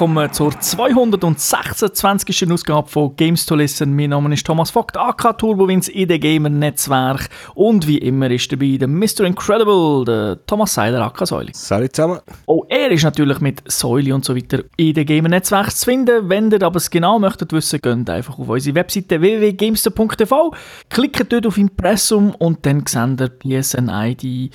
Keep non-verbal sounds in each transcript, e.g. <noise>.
willkommen zur 226. Ausgabe von Games to Listen. Mein Name ist Thomas Vogt, AK Turbowins in der Gamer Netzwerk. Und wie immer ist dabei der Mr. Incredible, der Thomas Seiler, AK Säuli. Salut zusammen. Auch er ist natürlich mit Säuli und so weiter in der Gamer Netzwerk zu finden. Wenn ihr aber es genau möchtet wissen, geht einfach auf unsere Webseite www.gamester.tv, klickt dort auf Impressum und dann seht ihr PSN ID,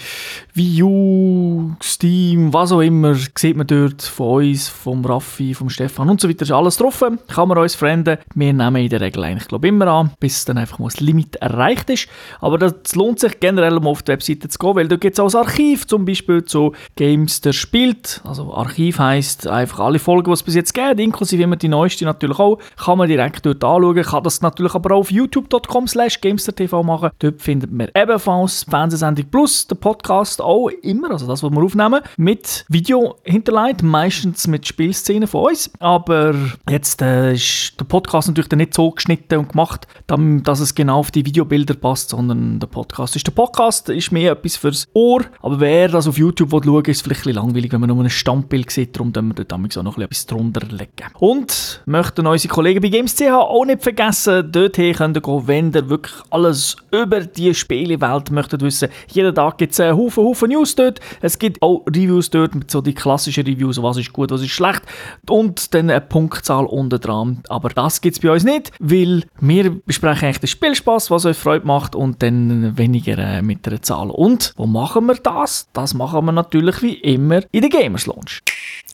Wii U, Steam, was auch immer, sieht man dort von uns, vom Raffi, vom Stefan und so weiter, ist alles drauf. Kann man uns freunden. Wir nehmen in der Regel eigentlich, glaube immer an, bis dann einfach mal das Limit erreicht ist. Aber das lohnt sich generell, um auf die Webseite zu gehen, weil da gibt es auch ein Archiv, zum Beispiel zu Games, der spielt. Also Archiv heisst einfach alle Folgen, die es bis jetzt gibt, inklusive immer die neueste natürlich auch, kann man direkt dort anschauen. Kann das natürlich aber auch auf youtube.com slash gamester.tv machen. Dort findet man ebenfalls Fernsehsendung plus den Podcast auch immer, also das, was wir aufnehmen, mit Video hinterlegt, meistens mit Spielszenen von uns. Aber jetzt äh, ist der Podcast natürlich nicht so geschnitten und gemacht, dass es genau auf die Videobilder passt, sondern der Podcast ist der Podcast, ist mehr etwas fürs Ohr. Aber wer das auf YouTube schaut, ist vielleicht ein bisschen langweilig, wenn man nur ein Standbild sieht, darum können wir dort auch noch etwas drunter legen. Und möchten unsere Kollegen bei Games.ch auch nicht vergessen, dorthin könnt ihr gehen, wenn ihr wirklich alles über die Spielewelt möchtet wissen. Jeden Tag gibt es einen Haufen, Haufen News dort. Es gibt auch Reviews dort so die klassischen Reviews, was ist gut, was ist schlecht und dann eine Punktzahl unten dran. Aber das gibt es bei uns nicht, weil wir besprechen eigentlich den Spielspaß, was euch Freude macht und dann weniger äh, mit einer Zahl. Und wo machen wir das? Das machen wir natürlich wie immer in der Gamers Launch.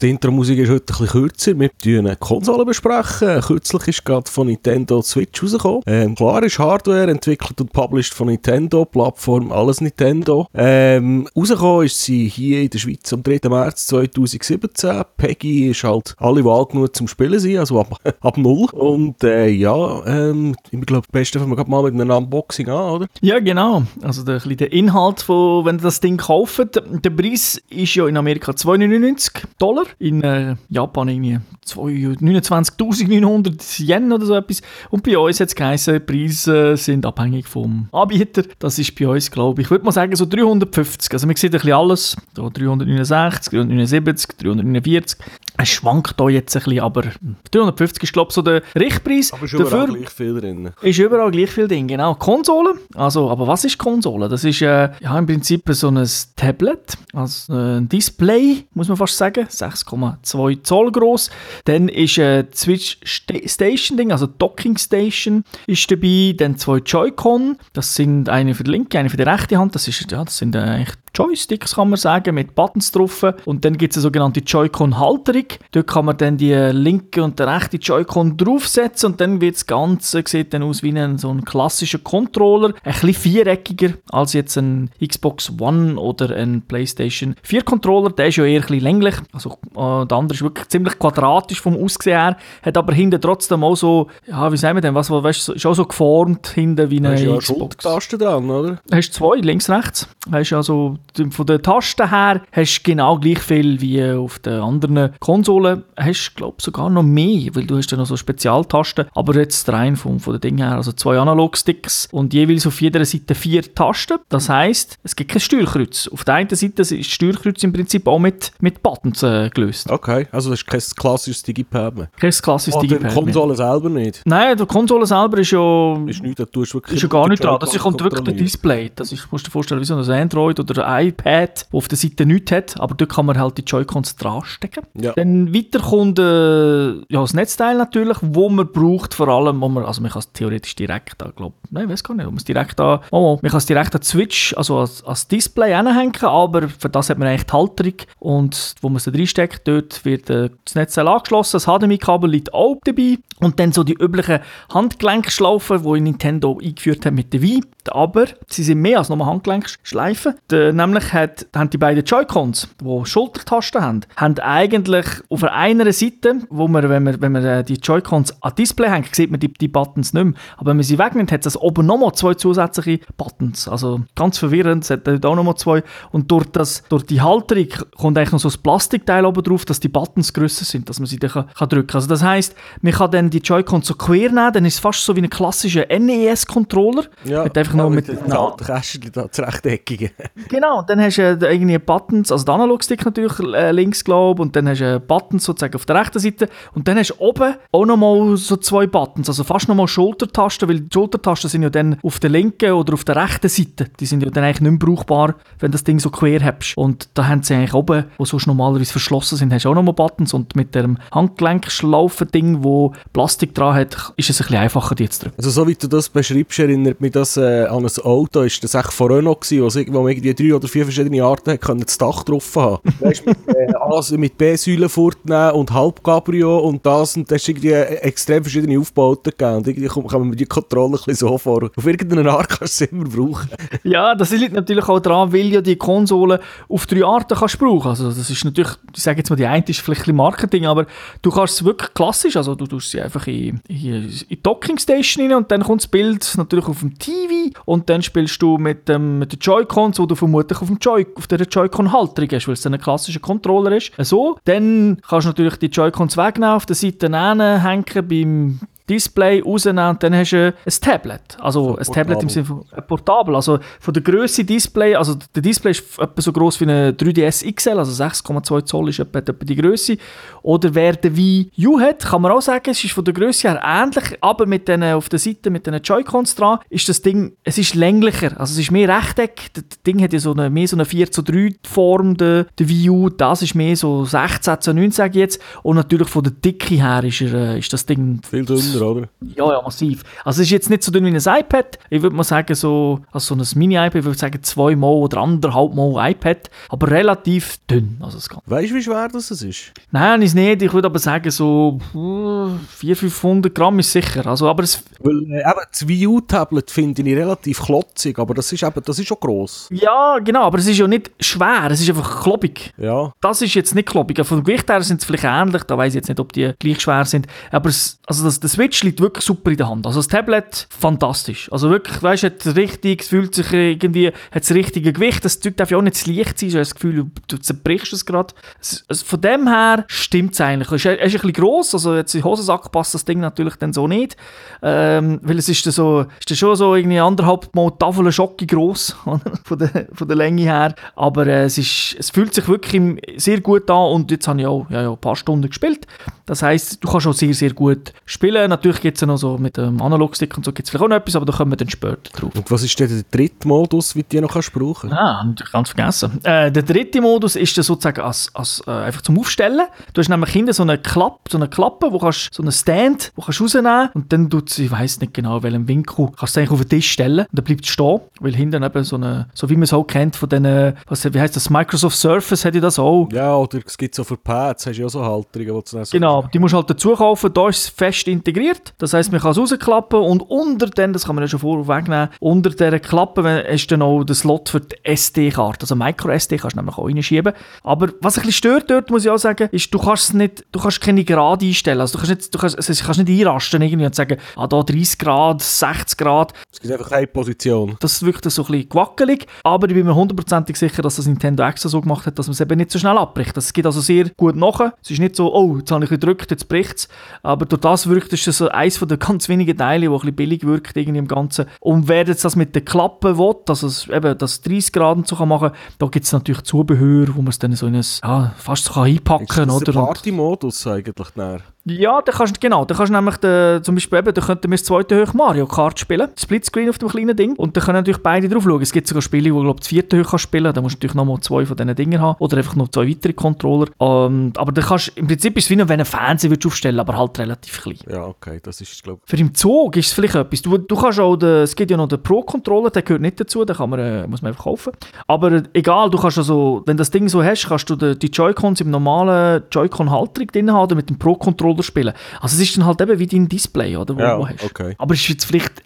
Die Intro-Musik ist heute bisschen kürzer. Wir besprechen eine Konsole. Besprechen. Kürzlich ist gerade von Nintendo Switch rausgekommen. Ähm, klar ist Hardware, entwickelt und published von Nintendo, Plattform alles Nintendo. Ähm, rausgekommen ist sie hier in der Schweiz am 3. März 2017. Peggy ist halt alle Wahl genug zum Spielen sein, also ab, <laughs> ab null. Und äh, ja, ähm, ich glaube, am besten fangen wir mal mit einem Unboxing an, oder? Ja, genau. Also der, der Inhalt, von, wenn ihr das Ding kauft, der Preis ist ja in Amerika 2,99 Dollar in äh, Japan irgendwie 29.900 Yen oder so etwas. Und bei uns hat es geheißen, Preise sind abhängig vom Anbieter. Das ist bei uns, glaube ich, würde mal sagen, so 350. Also man sieht ein bisschen alles. So 369, 379, 349. Es schwankt hier jetzt ein bisschen, aber 350 ist, glaube ich, so der Richtpreis. Aber ist überall Dafür gleich viel drin. Ist überall gleich viel drin, genau. Konsole, also, aber was ist Konsole? Das ist äh, ja, im Prinzip so ein Tablet, also äh, ein Display, muss man fast sagen, 6,2 Zoll groß. Dann ist ein äh, Switch Station Ding, also Docking Station ist dabei. Dann zwei Joy-Con, das sind eine für die linke, eine für die rechte Hand. Das, ist, ja, das sind äh, eigentlich Joysticks, kann man sagen, mit Buttons drauf. Und dann gibt es eine sogenannte Joy-Con-Halterung. Dort kann man dann die linke und die rechte Joy-Con draufsetzen und dann wird das Ganze, sieht dann aus wie ein, so ein klassischer Controller. Ein bisschen viereckiger als jetzt ein Xbox One oder ein PlayStation 4 Controller. Der ist ja eher ein bisschen länglich. Also äh, der andere ist wirklich ziemlich quadratisch vom Aussehen her, hat aber hinten trotzdem auch so, ja, wie sagen wir denn, was, weißt, ist auch so geformt hinten wie eine ja Xbox. Taste dran, oder? Hast zwei, links, rechts. Hast also von den Tasten her hast du genau gleich viel wie auf den anderen Konsolen. Hast glaube sogar noch mehr, weil du hast ja noch so Spezialtasten. Aber jetzt rein von, von den Dingen her, also zwei Analog-Sticks und jeweils auf jeder Seite vier Tasten. Das heißt, es gibt kein Steuerkreuz. Auf der einen Seite ist das Steuerkreuz im Prinzip auch mit, mit Buttons äh, gelöst. Okay, also das ist kein klassisches Digipad mehr. Kein klassisches oh, Digipad mehr. die Konsole selber nicht? Nein, die Konsole selber ist ja... Ist, nicht, da tust wirklich ist ja gar nicht dran. Das kommt wirklich der Display. Das ist, musst du dir vorstellen, wie so ein Android oder ein iPad, das auf der Seite nichts hat, aber dort kann man halt die Joy-Cons dranstecken. Ja. Dann weiter kommt äh, ja, das Netzteil natürlich, wo man braucht, vor allem, wo man, also man kann es theoretisch direkt an, glaube nein, ich weiß gar nicht, man es direkt an, oh, man kann es direkt an Switch, also als, als Display anhängen, aber für das hat man eigentlich die Halterung und wo man es reinsteckt, dort wird äh, das Netzteil angeschlossen, das HDMI-Kabel liegt auch dabei und dann so die üblichen Handgelenkschlaufen, die Nintendo eingeführt hat mit der Wii, aber sie sind mehr als nur Handgelenkschleifen, nämlich hat, haben die beiden Joy-Cons, die Schultertasten haben, haben eigentlich auf einer Seite, wo man, wenn man, wenn man äh, die Joy-Cons an Display hängt, sieht man die, die Buttons nicht mehr. Aber wenn man sie wegnimmt, hat es oben nochmal zwei zusätzliche Buttons. Also ganz verwirrend, es hat auch nochmal zwei. Und durch, das, durch die Halterung kommt eigentlich noch so ein Plastikteil oben drauf, dass die Buttons grösser sind, dass man sie dann kann, kann drücken kann. Also das heisst, man kann dann die Joy-Cons so quer nehmen, dann ist es fast so wie ein klassischer NES-Controller. Ja, mit einfach nur mit, mit den da, Rechteckige. Genau, und dann hast du äh, irgendwie Buttons, also der Analogstick natürlich äh, links, glaube und dann hast du äh, Buttons sozusagen auf der rechten Seite und dann hast du oben auch nochmal so zwei Buttons, also fast nochmal Schultertasten, weil die Schultertasten sind ja dann auf der linken oder auf der rechten Seite, die sind ja dann eigentlich nicht mehr brauchbar, wenn das Ding so quer hast. Und da haben sie eigentlich oben, wo sonst normalerweise verschlossen sind, hast du auch nochmal Buttons und mit dem Handgelenkschlaufen-Ding, wo Plastik dran hat, ist es ein bisschen einfacher, die zu drücken. Also so wie du das beschreibst, erinnert mich das äh, an ein Auto, ist das echt von Renault gewesen, man irgendwie drei oder vier verschiedene Arten können das Dach drauf haben. <laughs> weißt, mit, äh, mit B-Säulen fortnehmen und Halbcabrio und das und das ist irgendwie extrem verschiedene Aufbauten gegeben und irgendwie kann man die Kontrolle ein bisschen so vor. Auf irgendeine Art kannst du es immer brauchen. <laughs> ja, das liegt natürlich auch daran, weil ja die Konsole auf drei Arten kannst brauchen. Also das ist natürlich, ich sage jetzt mal, die eine ist vielleicht ein Marketing, aber du kannst es wirklich klassisch, also du tust sie einfach in, in, in Docking Station rein und dann kommt das Bild natürlich auf dem TV und dann spielst du mit, ähm, mit den Joy-Cons, wo du vermutlich auf, dem Joy, auf der Joy-Con-Halterung hast, weil es ein klassischer Controller ist. So, dann kannst du natürlich die Joy-Cons wegnehmen, auf der Seite hängen beim Display rausnehmen und dann hast du ein Tablet. Also ein Tablet im Sinne von ein Portabel. Also von der Größe Display, also der Display ist etwa so groß wie eine 3DS XL, also 6,2 Zoll ist etwa, etwa die Größe. Oder wer den Wii U hat, kann man auch sagen, es ist von der Größe her ähnlich, aber mit den, auf der Seite mit den Joy-Cons dran ist das Ding, es ist länglicher, also es ist mehr Rechteck. Das Ding hat ja so eine, mehr so eine 4 zu 3 Form, der, der Wii U, das ist mehr so 16 zu 9, sage ich jetzt. Und natürlich von der Dicke her ist, er, äh, ist das Ding... Viel dünner, oder? Ja, ja, massiv. Also es ist jetzt nicht so dünn wie ein iPad. Ich würde mal sagen, so, also so ein Mini-iPad, ich würde sagen zweimal oder anderthalb Mal iPad, aber relativ dünn. Also es weißt du, wie schwer das ist? Nein, ist nicht. Ich würde aber sagen, so 400, 500 Gramm ist sicher. Also, aber es Weil äh, eben das Wii U-Tablet finde ich relativ klotzig, aber das ist, eben, das ist schon gross. Ja, genau, aber es ist ja nicht schwer, es ist einfach kloppig. Ja. Das ist jetzt nicht kloppig. Vom Gewicht her sind sie vielleicht ähnlich, da weiß ich jetzt nicht, ob die gleich schwer sind. Aber es, also das, der Switch liegt wirklich super in der Hand. Also das Tablet, fantastisch. Also wirklich, weißt du, richtig, es fühlt sich irgendwie, hat das richtige Gewicht. Das Zeug darf ja auch nicht zu leicht sein, so das Gefühl, du zerbrichst es gerade. Also von dem her stimmt es eigentlich. Es ist, ist ein bisschen gross, also jetzt in den Hosensack passt das Ding natürlich dann so nicht. Ähm, weil es ist so, ist schon so irgendwie anderthalb Mal Tafel Schocke gross, <laughs> von der, von der Länge her. Aber äh, es, ist, es fühlt sich wirklich sehr gut an und jetzt habe ich auch ja, ja, ein paar Stunden gespielt. Das heisst, du kannst auch sehr, sehr gut spielen. Natürlich gibt es ja noch so mit dem Analogstick und so gibt es vielleicht auch noch etwas, aber da kommen wir dann später drauf. Und was ist denn der dritte Modus, wie du noch kannst brauchen? Ah, ganz vergessen. Äh, der dritte Modus ist dann sozusagen als, als, äh, einfach zum Aufstellen. Du hast nämlich hinten so eine Klappe, so eine Klappe, wo kannst, so einen Stand, wo kannst rausnehmen und dann tut sie, ich weiß nicht genau, welchem Winkel, kannst du eigentlich auf den Tisch stellen und dann bleibt es stehen, weil hinten eben so eine, so wie man es auch kennt von den, was, wie heißt das, Microsoft Surface hätte das auch. Ja, oder es gibt so für Pads, hast du ja auch so Halterungen, wo du so Genau, die musst du halt dazu kaufen, da ist es fest integriert, das heisst, man kann es rausklappen und unter den, das kann man ja schon vorwegnehmen, unter dieser Klappe ist dann auch der Slot für die SD-Karte, also Micro-SD kannst du nämlich auch reinschieben. Aber was ein bisschen stört dort, muss ich auch sagen, ist, du kannst es nicht, du kannst keine Gerade einstellen, also du kannst nicht, du kannst, also, kannst nicht einrasten irgendwie und sagen, ah, da 30 Grad, 60 Grad. Es gibt einfach eine Position. Das wirkt so ein bisschen gewackelig, aber ich bin mir hundertprozentig sicher, dass das Nintendo extra so gemacht hat, dass man es eben nicht so schnell abbricht. Es geht also sehr gut nach. Es ist nicht so, oh, jetzt habe ich gedrückt, jetzt bricht es. Aber durch das wirkt es so eins von den ganz wenigen Teilen, wo ein bisschen billig wirkt irgendwie im Ganzen. Und wer jetzt das mit den Klappen will, dass es eben das 30 Grad und so kann machen, da gibt es natürlich Zubehör, wo man es dann so in ein, ja, fast so einpacken kann. Ist das ein Party-Modus eigentlich? Näher? Ja, da kannst, genau, da kannst du nämlich den, zum Beispiel eben, da könnten wir das zweite Hoch Mario Kart spielen, Splitscreen auf dem kleinen Ding und da können natürlich beide drauf schauen. Es gibt sogar Spiele, wo du das vierte Hoch kannst spielen, da musst du natürlich nochmal zwei von diesen Dingen haben oder einfach noch zwei weitere Controller. Um, aber da kannst, im Prinzip ist es wie wenn du einen Fernseher aufstellen aber halt relativ klein. Ja, okay, das ist glaube Für im Zug ist es vielleicht etwas. Du, du kannst auch, den, es gibt ja noch den Pro-Controller, der gehört nicht dazu, den kann man, äh, muss man einfach kaufen. Aber äh, egal, du kannst also, wenn das Ding so hast, kannst du die, die Joy-Cons im normalen Joy-Con-Halterung drin haben oder mit dem Pro-Controller spielen. Also es ist dann halt eben wie dein Display, oder, wo ja, du hast. Okay. Aber es ist jetzt vielleicht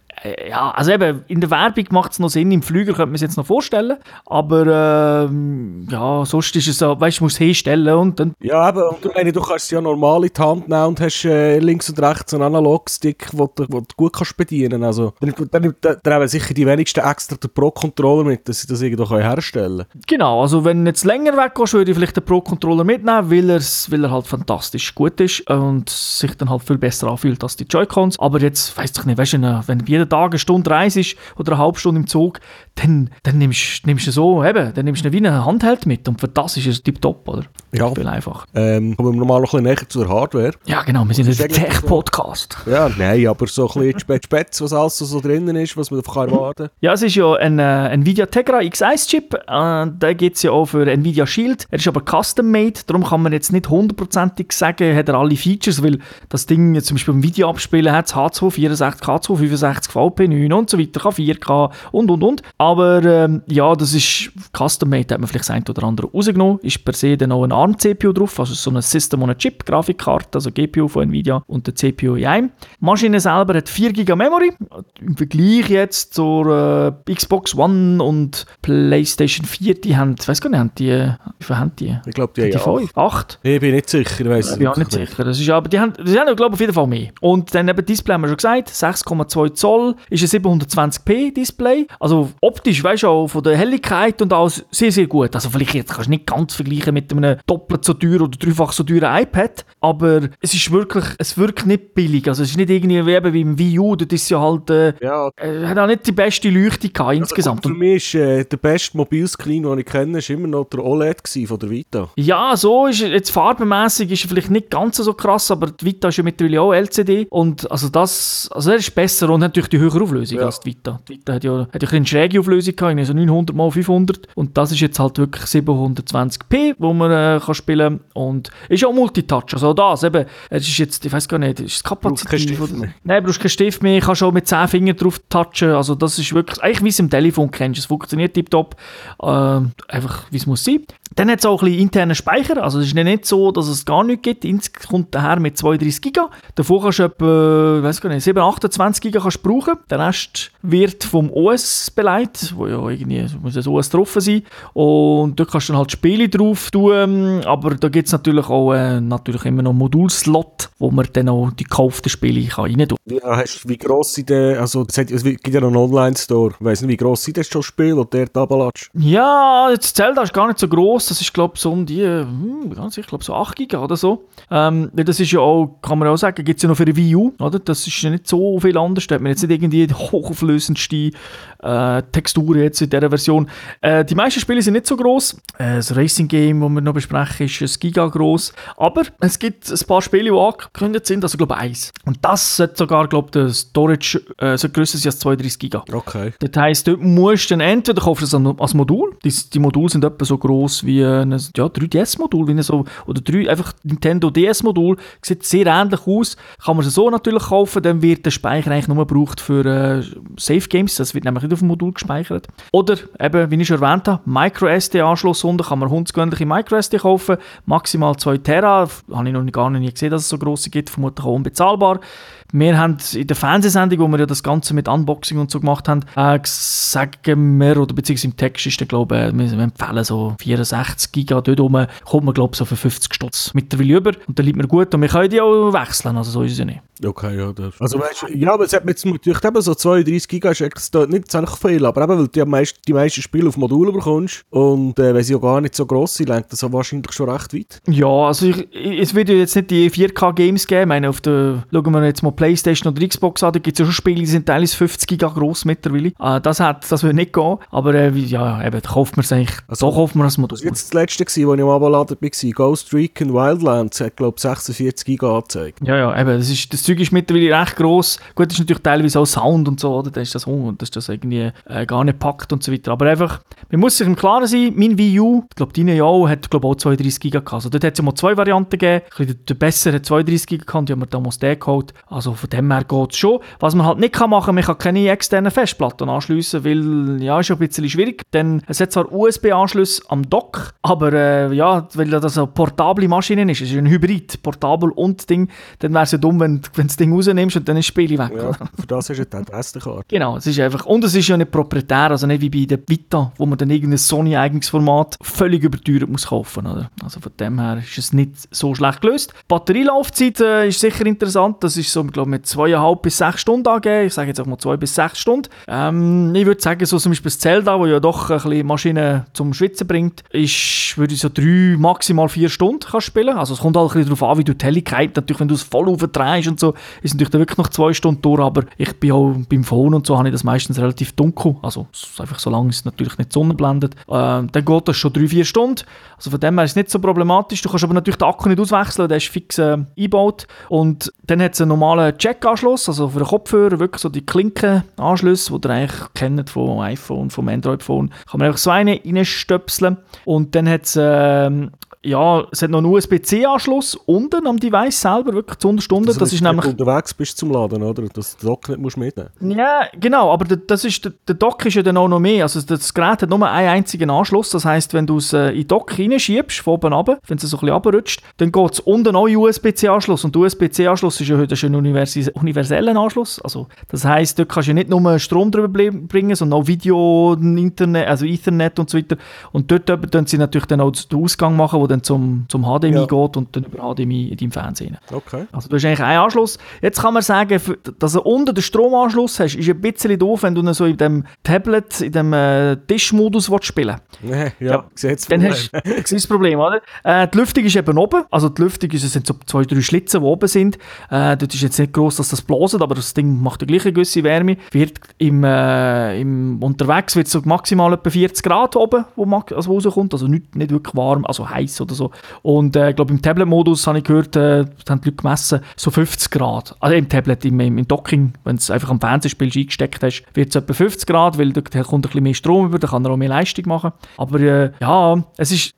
ja, also eben, in der Werbung macht es noch Sinn, im Flüger könnte man es jetzt noch vorstellen, aber ähm, ja, sonst ist es so, weißt du, musst es hinstellen und dann... Ja, eben, und du, meine, du kannst es ja normal in die Hand nehmen und hast äh, links und rechts einen Analogstick, den du, du gut kannst bedienen also dann, dann, dann, dann haben sicher die wenigsten extra den Pro-Controller mit, dass sie das irgendwo herstellen können. Genau, also wenn du jetzt länger weggehst, würde ich vielleicht den Pro-Controller mitnehmen, weil, weil er halt fantastisch gut ist und sich dann halt viel besser anfühlt als die Joy-Cons, aber jetzt, weiss ich nicht, weißt du, wenn du jeden Tag eine Stunde reist oder eine halbe Stunde im Zug, dann, dann nimmst, nimmst du so, eben, dann nimmst du wie eine Handheld mit und für das ist es tipptopp, oder? Ja. Viel einfach. Ähm, kommen wir nochmal noch ein bisschen näher zur Hardware. Ja, genau, wir sind ein Tech-Podcast. Ja, nein, aber so ein bisschen Spätz, Spätz, was alles so drinnen ist, was man davon erwarten Ja, es ist ja ein äh, Nvidia Tegra X1-Chip. Äh, der gibt es ja auch für Nvidia Shield. Er ist aber custom-made, darum kann man jetzt nicht hundertprozentig sagen, hat er alle Features, weil das Ding zum Beispiel beim Video abspielen hat, H2, 64, K2, 65, VP9 und so weiter, kann 4K und und und. Aber ähm, ja, das ist custom-made, hat man vielleicht das eine oder andere rausgenommen. Ist per se dann auch ein ARM-CPU drauf, also so ein System on a Chip, Grafikkarte, also GPU von Nvidia und der CPU in einem. Die Maschine selber hat 4 GB Memory. Im Vergleich jetzt zur äh, Xbox One und PlayStation 4, die haben, ich weiß gar nicht, haben die, wie viel haben die? Ich glaube, die Die haben ja. 5? 8? Ich bin nicht sicher, ich weiss Ich bin auch nicht sicher. Das ist aber, die haben, die haben glaube ich, auf jeden Fall mehr. Und dann eben Display haben wir schon gesagt, 6,2 Zoll ist ein 720p Display. Also optisch, weißt du, auch von der Helligkeit und alles sehr, sehr gut. Also vielleicht jetzt kannst du nicht ganz vergleichen mit einem doppelt so teuren oder dreifach so teuren iPad, aber es ist wirklich, es wirkt nicht billig. Also es ist nicht irgendwie wie wie im Wii U, das ist ja halt, äh, Ja, äh, hat auch nicht die beste Leuchte gehabt insgesamt. Also, für mich ist äh, der beste Mobilscreen, den ich kenne, ist immer noch der OLED von der Vita. Ja, so ist jetzt farbenmäßig ist er vielleicht nicht ganz so krass, aber die Vita ist ja mittlerweile auch LCD und also das, also er ist besser und natürlich die höhere Auflösung Ja. als die Vita. Die Vita hat ja, hat ja ein eine schräge Auflösung gehabt, irgendwie so 900 mal 500 und das ist jetzt halt wirklich 720p, wo man äh, kann spielen. Und ist auch Multitouch, also das eben, es ist jetzt, ich weiß gar nicht, ist es Brauchst kapazitiv Stift oder? mehr. Nein, du brauchst keinen Stift mehr, kannst auch mit 10 Fingern drauf touchen, also das ist wirklich, eigentlich wie es im Telefon kennst, es funktioniert tiptop, äh, einfach wie es muss sein. Dann hat es auch ein bisschen internen Speicher, also es ist nicht so, dass es gar nichts gibt, Ins kommt daher mit 32 GB, davor kannst du etwa, ich weiß gar nicht, 7, 28 GB kannst du brauchen, der Rest wird vom OS beleidigt, wo ja irgendwie muss ein OS drauf sein und dort kannst du dann halt Spiele drauf tun, aber da gibt es natürlich auch äh, natürlich immer noch Modulslot, wo man dann auch die gekauften Spiele kann rein tun Ja, hast, wie gross sind die, also es, gibt ja noch einen Online-Store, ich weiss nicht, wie gross sind das schon Spiele, und der Tabalatsch? Ja, jetzt Zelda ist gar nicht so groß. Das ist glaube ich so um die, hm, ganz sicher, glaube so 8 GB oder so. Ähm, das ist ja auch, kann man auch sagen, gibt es ja noch für die Wii U, oder? Das ist ja nicht so viel anders. Da hat man jetzt nicht irgendwie die hochauflösendste äh, Textur jetzt in dieser Version. Äh, die meisten Spiele sind nicht so groß. Äh, das Racing Game, das wir noch besprechen, ist ein Giga groß. Aber es gibt ein paar Spiele, die angekündigt sind, also glaube eins. Und das sollte sogar, glaube ich, der Storage äh, sollte grösser sein als 32 GB. Okay. Das heisst, dort musst du dann entweder kaufst du es als Modul. Die, die Module sind etwa so groß wie ein ja, 3DS-Modul, wie ein so, oder drei, einfach Nintendo DS-Modul. Sieht sehr ähnlich aus. Kann man es so natürlich kaufen, dann wird der Speicher eigentlich nur gebraucht für äh, Safe Games. Das wird nämlich nicht auf dem Modul gespeichert. Oder eben, wie ich schon erwähnt habe, Micro-SD-Anschluss unten kann man hundsgewöhnliche Micro-SD kaufen. Maximal 2 Tera. Habe ich noch gar nicht gesehen, dass es so grosse gibt. Vermutlich auch unbezahlbar. Wir haben in der Fernsehsendung, wo wir ja das Ganze mit Unboxing und so gemacht haben, äh, sagen wir, oder beziehungsweise im Text ist der, glaube ich, wir wir empfehlen so 64 Giga dort rum, kommt man, glaube ich, so für 50 Stutz mittlerweile über. Und dann liegt mir gut und wir können die auch wechseln, also so ist es ja nicht. Okay, ja. Das. Also weißt du, ja, aber es hat mir jetzt natürlich eben so 32 Giga, ist nicht ziemlich viel, aber eben, weil du ja meist, die meisten Spiele auf Modul bekommst und äh, wenn sie ja gar nicht so gross sind, lenkt das ja wahrscheinlich schon recht weit. Ja, also ich, ich, es wird ja jetzt nicht die 4K-Games geben. Ich meine, auf der, schauen wir jetzt mal Playstation oder Xbox an, da gibt es ja schon Spiele, die sind teilweise 50 Giga groß mittlerweile. Äh, das, hat, das würde nicht gehen, aber äh, ja, eben, da kauft man es eigentlich, Also, so kauft man das Modul. Das war jetzt das letzte, gewesen, ich am Abladen war. Ghost Recon Wildlands hat, glaube ich, 46 Giga angezeigt. Ja, ja, eben, das, ist, das Zeug ist mittlerweile recht gross. Gut, das ist natürlich teilweise auch Sound und so, oder? Da ist das Hunger und das ist das irgendwie äh, gar nicht packt und so weiter. Aber einfach, man muss sich im Klaren sein, mein Wii U, ich glaube, deine ja auch, hat glaube auch 32 Giga gehabt. Also dort hat es ja mal zwei Varianten gegeben. Ein bisschen Der, der bessere hat 32 Giga gehabt, die haben wir damals den geholt. Also von dem her geht es schon. Was man halt nicht kann machen, man kann keine externen Festplatten anschliessen, weil, ja, ist ja ein bisschen schwierig. Denn es hat zwar USB-Anschluss am Dock, aber äh, ja, weil das eine portable Maschine ist, es ist ein Hybrid, portabel und Ding, dann wäre es ja dumm, wenn, du das Ding rausnimmst und dann ist das Spiel weg. Ja, für das du dann die SD-Karte. Genau, es ist einfach, und es ist ja nicht proprietär, also nicht wie bei der Vita, wo man dann irgendein Sony-eigenes Format völlig überteuert muss kaufen, oder? Also von dem her ist es nicht so schlecht gelöst. Batterielaufzeit äh, ist sicher interessant, das ist so, glaube mit zweieinhalb bis sechs Stunden angegeben, ich sage jetzt auch mal zwei bis sechs Stunden. Ähm, ich würde sagen, so zum Beispiel das Zelda, wo ja doch ein bisschen Maschinen zum Schwitzen bringt, ist, würde so drei, maximal vier Stunden kannst spielen. Also es kommt halt ein bisschen darauf an, wie du die Helligkeit, natürlich wenn du es voll aufdrehst und so, ist natürlich dann wirklich noch zwei Stunden durch, aber ich bin auch beim Phone und so habe ich das meistens relativ dunkel, also einfach solange es natürlich nicht sonnenblendet. Äh, dann geht das schon 3-4 Stunden, also von dem her ist es nicht so problematisch. Du kannst aber natürlich den Akku nicht auswechseln, der ist fix äh, eingebaut und dann hat es einen normalen Jack-Anschluss, also für den Kopfhörer wirklich so die Klinkenanschlüsse, die ihr eigentlich kennt vom iPhone, vom Android-Phone, kann man einfach so eine reinstöpseln. Und dann hat es äh, ja, es hat noch einen USB-C-Anschluss unten am Device selber, wirklich zu Unterstunden. Also, das ist nämlich... unterwegs bist zum Laden, oder? Den Dock nicht musst mitnehmen Ja, genau, aber der, das ist, der, Dock ist ja dann auch noch mehr. Also das Gerät hat nur einen einzigen Anschluss. Das heisst, wenn du es äh, in den Dock reinschiebst, von oben runter, wenn es so ein bisschen runterrutscht, dann geht es unten auch USB-C-Anschluss. Und der USB-C-Anschluss ist ja heute ein universeller Anschluss. Also das heisst, dort kannst du nicht nur Strom drüber bringen, sondern auch Video, Internet, also Ethernet und so weiter. Und dort können sie natürlich dann auch den Ausgang machen, wo dann zum, zum HDMI ja. geht und dann über HDMI in deinem Fernsehen. Okay. Also du hast eigentlich einen Anschluss. Jetzt kann man sagen, dass du unten den Stromanschluss hast, ist ein bisschen doof, wenn du so in dem Tablet, in dem äh, Tischmodus spielen willst. Ja, ja siehst Dann hast du das Problem, oder? Äh, die Lüftung ist eben oben. Also die Lüftung ist, es sind so zwei, drei Schlitze, die oben sind. Äh, dort ist jetzt nicht groß, dass das blaset, aber das Ding macht die gleiche gewisse Wärme. Wird im, äh, im unterwegs wird so maximal etwa 40 Grad oben, wo, also rauskommt. Also nicht, nicht wirklich warm, also heiß oder so. Und äh, ich glaube, im Tablet-Modus habe ich gehört, äh, haben die Leute gemessen, so 50 Grad. Also im Tablet, im, im Docking, wenn du es einfach am Fernsehspiel eingesteckt hast, wird es etwa 50 Grad, weil da kommt ein bisschen mehr Strom über, da kann er auch mehr Leistung machen. Aber äh, ja, es ist,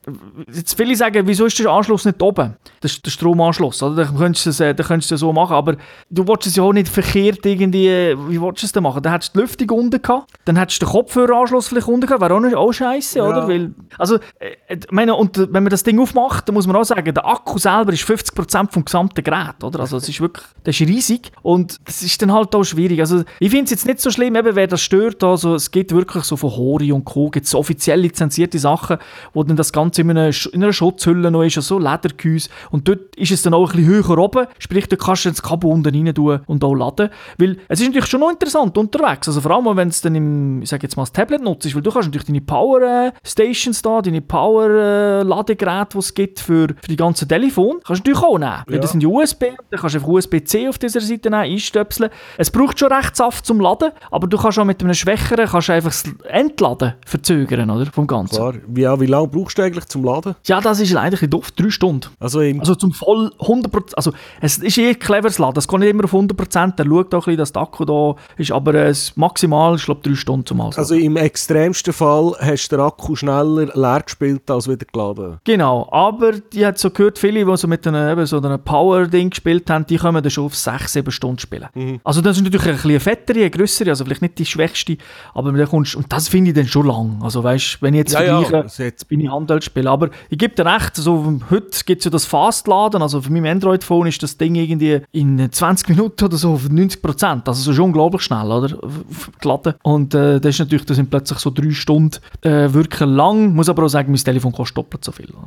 jetzt viele sagen, wieso ist der Anschluss nicht oben? Das der Stromanschluss, oder? Da könntest du es, äh, da könntest du es so machen, aber du wolltest es ja auch nicht verkehrt irgendwie, äh, wie wolltest du es denn machen? Dann hättest du die Lüftung unten gehabt, dann hättest du den Kopfhöreranschluss vielleicht unten gehabt, wäre auch, auch scheiße, ja. oder? Weil, also, äh, meine, und wenn man das Ding aufmacht, dann muss man auch sagen, der Akku selber ist 50% vom gesamten Gerät, oder? Also es ist wirklich, das ist riesig und es ist dann halt auch schwierig. Also ich finde es jetzt nicht so schlimm, eben, wer das stört, also es gibt wirklich so von Hori und Co. gibt so offiziell lizenzierte Sachen, wo dann das Ganze in einer, in einer Schutzhülle noch ist, also so Ledergehäuse und dort ist es dann auch ein bisschen höher oben, sprich, da kannst du das Kabel unten rein tun und auch laden, weil es ist natürlich schon noch interessant unterwegs, also vor allem, wenn es dann im, ich sage jetzt mal, das Tablet nutzt, weil du kannst natürlich deine Power äh, Stations da, deine Power äh, Ladegeräte, die es gibt für, für die ganzen Telefone, kannst du natürlich auch nehmen, weil das sind USB, dann kannst du einfach USB-C auf dieser Seite nehmen, einstöpseln. Es braucht schon recht Saft zum Laden, aber du kannst auch mit einem schwächeren kannst einfach das Entladen verzögern, oder, vom Ganzen. Klar. Wie, ja, wie lange brauchst du eigentlich zum Laden? Ja, das ist leider ein doof, drei Stunden. Also, also zum voll 100%, also es ist eh cleveres Laden, es geht nicht immer auf 100%, der schaut auch ein bisschen, dass der Akku da ist, aber es maximal, ich glaube, drei Stunden zum Ausladen. Also im extremsten Fall hast du den Akku schneller leer gespielt als wieder geladen? Genau, aber ich habe so gehört, viele, die so mit einem, so einem Power-Ding gespielt haben, die können dann schon auf 6-7 Stunden spielen. Mhm. Also das ist natürlich ein bisschen fettere, eine grössere, also vielleicht nicht die schwächste, aber dann kommst, und das finde ich dann schon lang. Also weißt, wenn ich jetzt ja, vergleiche, ja, bin ich Handelsspieler, aber ich gebe dir recht, also heute gibt es ja das Fastladen, also für mein Android-Phone ist das Ding irgendwie in 20 Minuten oder so auf 90 Prozent, also so schon unglaublich schnell, oder? Geladen. Und äh, das ist natürlich, das sind plötzlich so drei Stunden äh, wirklich lang, muss aber auch sagen, mein Telefon kostet doppelt so viel.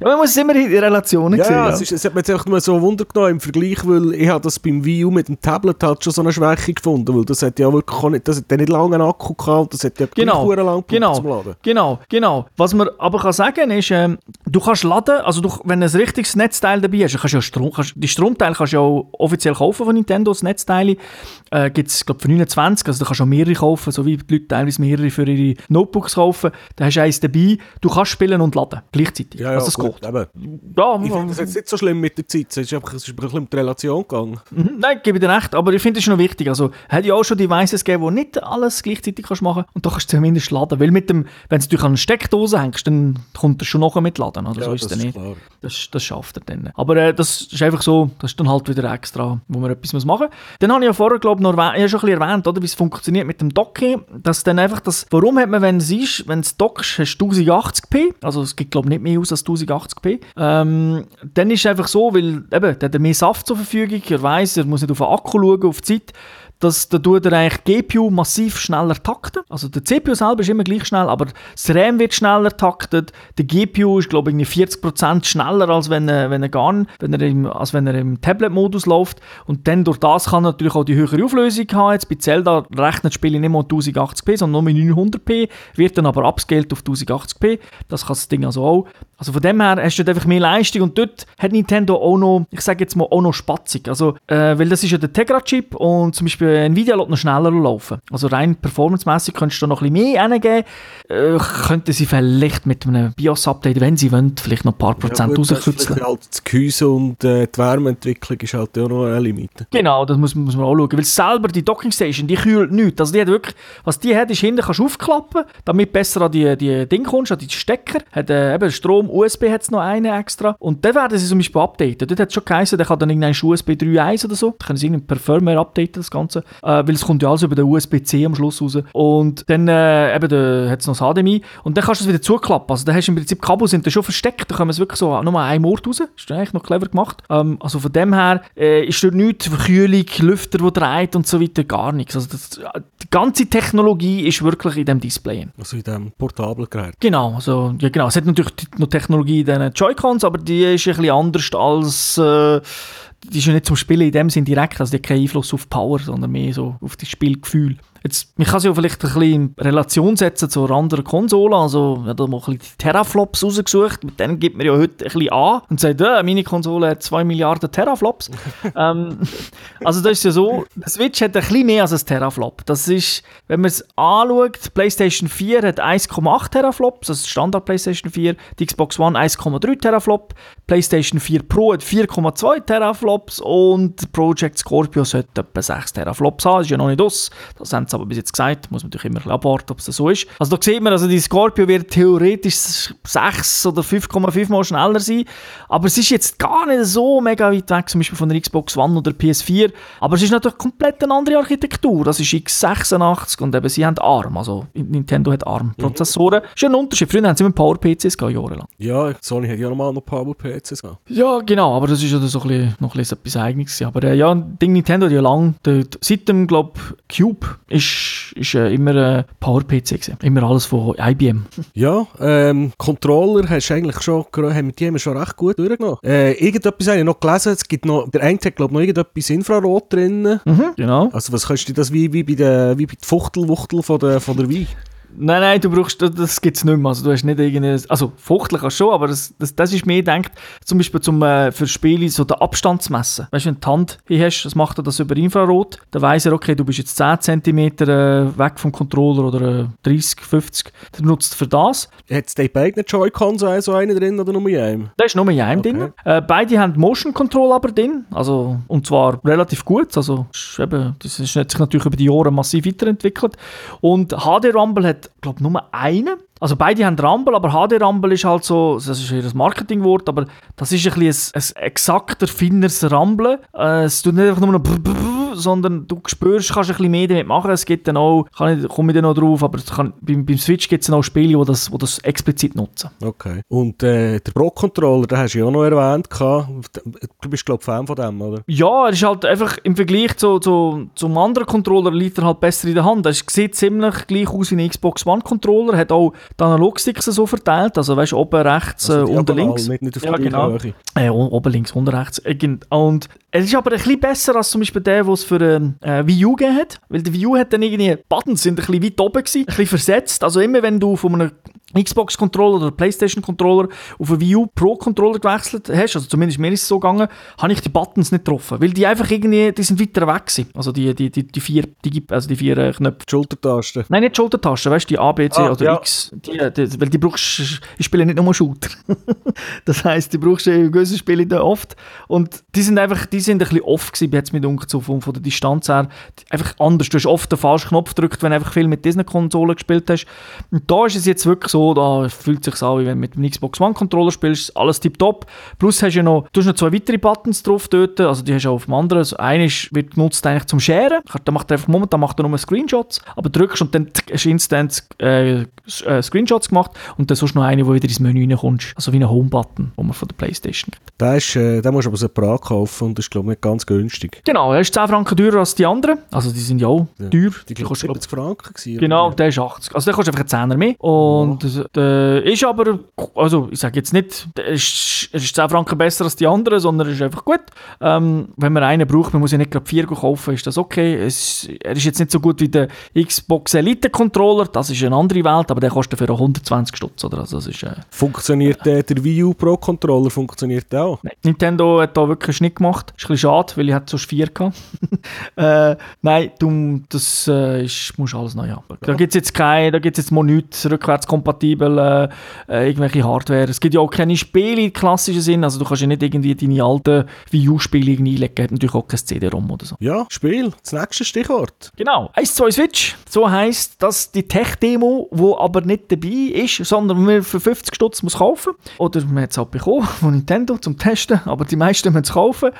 Ja, man muss es immer in Relationen ja, sehen. Ja, es, ist, es hat mir jetzt einfach nur so Wunder genommen im Vergleich, weil ich habe das beim Wii U mit dem Tablet halt schon so eine Schwäche gefunden, weil das hat ja wirklich auch nicht, das hat nicht lange einen Akku gehabt, das hat ja genau, lang genau, zum Laden. Genau, genau. Was man aber kann sagen ist, äh, du kannst laden, also du, wenn du ein richtiges Netzteil dabei hast, kannst du ja Strom, kannst, die Stromteile kannst du ja auch offiziell kaufen von Nintendo, das Netzteile. Äh, gibt es, glaube für 29, also du kannst auch mehrere kaufen, so wie die Leute teilweise mehrere für ihre Notebooks kaufen. Da hast du eins dabei, du kannst spielen und laden, gleichzeitig. Ja, ja, also das geht. Eben. Ja, ich finde das jetzt nicht so schlimm mit der Zeit, es ist einfach, es ist ein bisschen mit der Relation gegangen. Mhm, nein, gebe ich dir recht, aber ich finde es schon wichtig. Also, es hat ja auch schon Devices gegeben, wo nicht alles gleichzeitig kannst machen und da kannst du zumindest laden, weil mit dem, wenn du dich an eine Steckdose hängst, dann kommt das schon nachher mit laden, oder? Ja, so ist dann nicht. Klar. Das, das schafft er dann. Aber äh, das ist einfach so, das ist dann halt wieder extra, wo man etwas machen muss. Dann habe ich ja vorher, glaube ich, noch erwähnt, ich schon ein bisschen erwähnt, oder, wie es funktioniert mit dem Docking, dass dann einfach das, warum hat man, wenn es ist, wenn es dockst, hast du 1080p, also es gibt, glaube ich, nicht mehr aus als 1080p, ähm, dann ist es einfach so, weil eben, der hat mehr Saft zur Verfügung, er weiss, er muss nicht auf den Akku schauen, auf die Zeit, dass da tut er eigentlich GPU massiv schneller takten. Also der CPU selber ist immer gleich schnell, aber das RAM wird schneller taktet. Der GPU ist glaube ich 40% schneller als wenn er, wenn er gar wenn er im, als wenn er im Tablet-Modus läuft. Und dann durch das kann er natürlich auch die höhere Auflösung haben. Jetzt bei Zelda rechnet das Spiel nicht mehr 1080p, sondern nur mit 900p, wird dann aber upscaled auf 1080p. Das kann das Ding also auch. Also von dem her hast du einfach mehr Leistung und dort hat Nintendo auch noch, ich sage jetzt mal, auch noch spatzig. Also, äh, weil das ist ja der Tegra-Chip und zum Beispiel Nvidia lässt noch schneller laufen. Also rein performancemäßig könntest du da noch ein bisschen mehr hingeben. Äh, könnten sie vielleicht mit einem BIOS-Update, wenn sie wollen, vielleicht noch ein paar Prozent ja, rauskürzeln. Halt das Gehäuse und äh, die Wärmeentwicklung ist halt auch noch eine Limite. Genau, das muss, muss man auch schauen. Weil selber die Dockingstation, die kühlt nichts. Also die hat wirklich, was die hat, ist hinten kannst du aufklappen, damit besser an die, die Ding kommst, an die Stecker. Hat äh, eben Strom USB hat es noch einen extra. Und dann werden sie zum Beispiel updaten. Dort hat es schon geheißen, der kann dann irgendein USB 3.1 oder so. Da können sie irgendwie per Firmware updaten, das Ganze. Äh, weil es kommt ja alles über den USB-C am Schluss raus. Und dann äh, eben hat es noch das HDMI. Und dann kannst du es wieder zuklappen. Also da hast du im Prinzip Kabel sind da schon versteckt. Da kommen es wirklich so nur ein Ort raus. Das ist eigentlich noch clever gemacht. Ähm, also von dem her äh, ist dort nichts, Verkühlung, Lüfter, die dreht und so weiter, gar nichts. Also das, die ganze Technologie ist wirklich in dem Display. Also in dem portablen Gerät. Genau, also, ja genau. Es hat natürlich noch Technologie in Joy-Cons, aber die ist ein bisschen anders als... Äh, die ist ja nicht zum Spielen in dem Sinn direkt, also die hat keinen Einfluss auf Power, sondern mehr so auf das Spielgefühl. Jetzt, man kann sie ja vielleicht ein bisschen in Relation setzen zu anderen Konsolen. Also, ich habe da mal ein bisschen die Teraflops rausgesucht. Mit denen gibt man ja heute ein bisschen an und sagt, äh, meine Konsole hat 2 Milliarden Teraflops. <laughs> ähm, also, das ist ja so, die Switch hat ein bisschen mehr als ein Teraflop. Das ist, wenn man es anschaut, die PlayStation 4 hat 1,8 Teraflops, das ist Standard PlayStation 4. Die Xbox One 1,3 Teraflop. PlayStation 4 Pro hat 4,2 Teraflops und Project Scorpio sollte etwa 6 Teraflops haben. Das ist ja noch nicht aus. Das haben sie aber bis jetzt gesagt. Muss man natürlich immer ein abwarten, ob es so ist. Also da sieht man, also die Scorpio wird theoretisch 6 oder 5,5 Mal schneller sein. Aber es ist jetzt gar nicht so mega weit weg, zum Beispiel von der Xbox One oder PS4. Aber es ist natürlich komplett eine andere Architektur. Das ist x86 und eben sie haben ARM. Also Nintendo hat ARM-Prozessoren. Mhm. Ist ein Unterschied. Früher haben sie immer Power-PCs jahrelang. Ja, Sony hat ja normal noch Power-PCs gehabt. Ja, genau. Aber das ist ja so ein bisschen, noch ein bisschen etwas Eigenes. Aber äh, ja, Ding Nintendo hat ja lang, seit dem, glaube Cube ist, ist äh, immer ein Power-PC gewesen. Immer alles von IBM. <laughs> Ja, ähm, Controller hast eigentlich schon, haben die haben schon recht gut durchgenommen. Äh, irgendetwas habe ich noch gelesen, es gibt noch, der eine hat glaube noch irgendetwas Infrarot drin. Mhm, genau. Also was kannst du das wie, wie bei der, wie bei der Fuchtelwuchtel von der, von der Wii? Nein, nein, du brauchst, das gibt es nicht mehr. Also du hast nicht irgendwie, also fuchtlich kannst schon, aber das, das, das ist mehr gedacht, zum Beispiel zum, äh, für Spiele so den Abstand zu messen. Weißt du, wenn du die Hand hier hast, das macht er das über Infrarot, dann weiss er, okay, du bist jetzt 10 cm äh, weg vom Controller oder äh, 30, 50, dann nutzt für das. Hat es die beiden Joy-Cons so einen drin oder nur in einem? Da ist nur in einem okay. drin. Äh, beide haben Motion Control aber drin, also, und zwar relativ gut, also eben, das ist, hat sich natürlich über die Jahre massiv weiterentwickelt. Und HD Rumble hat hat, glaube nur einen. Also beide haben Rumble, aber HD Rumble ist halt so, das ist ihr Marketingwort, aber das ist ein, ein, ein exakter, finneres Rumble. Äh, es tut nicht einfach nur noch sondern du spürst, kannst ein bisschen mehr damit machen. Es gibt dann auch, kann ich, komme ich dann noch drauf, aber kann, beim, beim Switch gibt es dann auch Spiele, die das, das explizit nutzen. Okay. Und äh, der Pro-Controller, den hast du ja auch noch erwähnt. Du bist, glaube ich, Fan von dem, oder? Ja, er ist halt einfach im Vergleich zu, zu, zum anderen Controller liegt er halt besser in der Hand. Er sieht ziemlich gleich aus wie ein Xbox One-Controller, hat auch die Analogsticks so verteilt, also weißt du, oben rechts, also äh, unten links. Nicht, nicht auf ja, genau. Äh, oben links, unten rechts. Und es ist aber ein bisschen besser als zum Beispiel der, was für ähm, äh, Wii U gegeben hat. Weil der Wii U hat dann irgendwie, Buttons sind ein bisschen weit oben gewesen, ein bisschen versetzt. Also immer wenn du von einem Xbox-Controller oder PlayStation-Controller auf einen Wii U Pro-Controller gewechselt hast, also zumindest mir ist es so gegangen, habe ich die Buttons nicht getroffen, weil die einfach irgendwie, die sind weiter weg gewesen. Also die, die, die, die vier, die, also die vier äh, Knöpfe. Die Schultertasten? Nein, nicht Schultertasten, weißt du, die A, B, C ah, oder ja. X. Die, die, weil die brauchst, ich spiele nicht nur Shooter. <laughs> das heisst, die brauchst du in gewissen Spielen oft. Und die sind einfach, die sind ein bisschen off gewesen, jetzt mit so von, von der Distanz her. Einfach anders. Du hast oft den falschen Knopf gedrückt, wenn du einfach viel mit diesen Konsolen gespielt hast. Und da ist es jetzt wirklich so, so, da fühlt sich an, wie wenn du mit dem Xbox One Controller spielst, alles tipptopp. Plus hast du noch, du hast noch zwei weitere Buttons drauf dort, also die hast du auch auf dem anderen. Also einer wird genutzt eigentlich zum Sharen, da macht er einfach, momentan macht er nur Screenshots, aber drückst und dann hast du instant äh, äh, Screenshots gemacht und dann sonst noch eine, wo wieder ins Menü reinkommst, also wie ein Home-Button, wo man von der Playstation gibt. Der, ist, äh, den musst du aber separat kaufen und das ist glaube ich nicht ganz günstig. Genau, er ist 10 Franken teurer als die anderen, also die sind ja auch Ja. teuer. Die glaube ich 70 Franken gewesen. Genau, der ist 80. Also der kostet einfach einen Zehner mehr. Und der ist aber, also ich sage jetzt nicht, der ist, er ist 10 Franken besser als die anderen, sondern er ist einfach gut. Ähm, wenn man einen braucht, man muss ja nicht gerade vier kaufen, ist das okay. Es, er ist jetzt nicht so gut wie der Xbox Elite Controller, das ist eine andere Welt, aber der kostet für auch 120 Stutz, oder? Also das ist, äh, Funktioniert der, der Wii U Pro Controller funktioniert auch? Nein, Nintendo hat da wirklich einen Schnitt gemacht. Ist ein bisschen schade, weil ich hatte sonst vier gehabt. <laughs> äh, nein, du, das äh, ist, musst alles neu haben. Da gibt es jetzt keine, da gibt es jetzt mal nichts rückwärtskompatibel, äh, äh, irgendwelche Hardware. Es gibt ja auch keine Spiele im klassischen Sinn, also du kannst ja nicht irgendwie deine alten Wii U-Spiele einlegen, hat natürlich auch kein CD-ROM oder so. Ja, Spiel, das nächste Stichwort. Genau, 1, 2 Switch. So heisst, dass die Tech-Demo, die aber nicht dabei ist, sondern man für 50 Stutz muss kaufen. Oder man hat es halt bekommen <laughs> von Nintendo zum Testen, aber die meisten müssen es kaufen.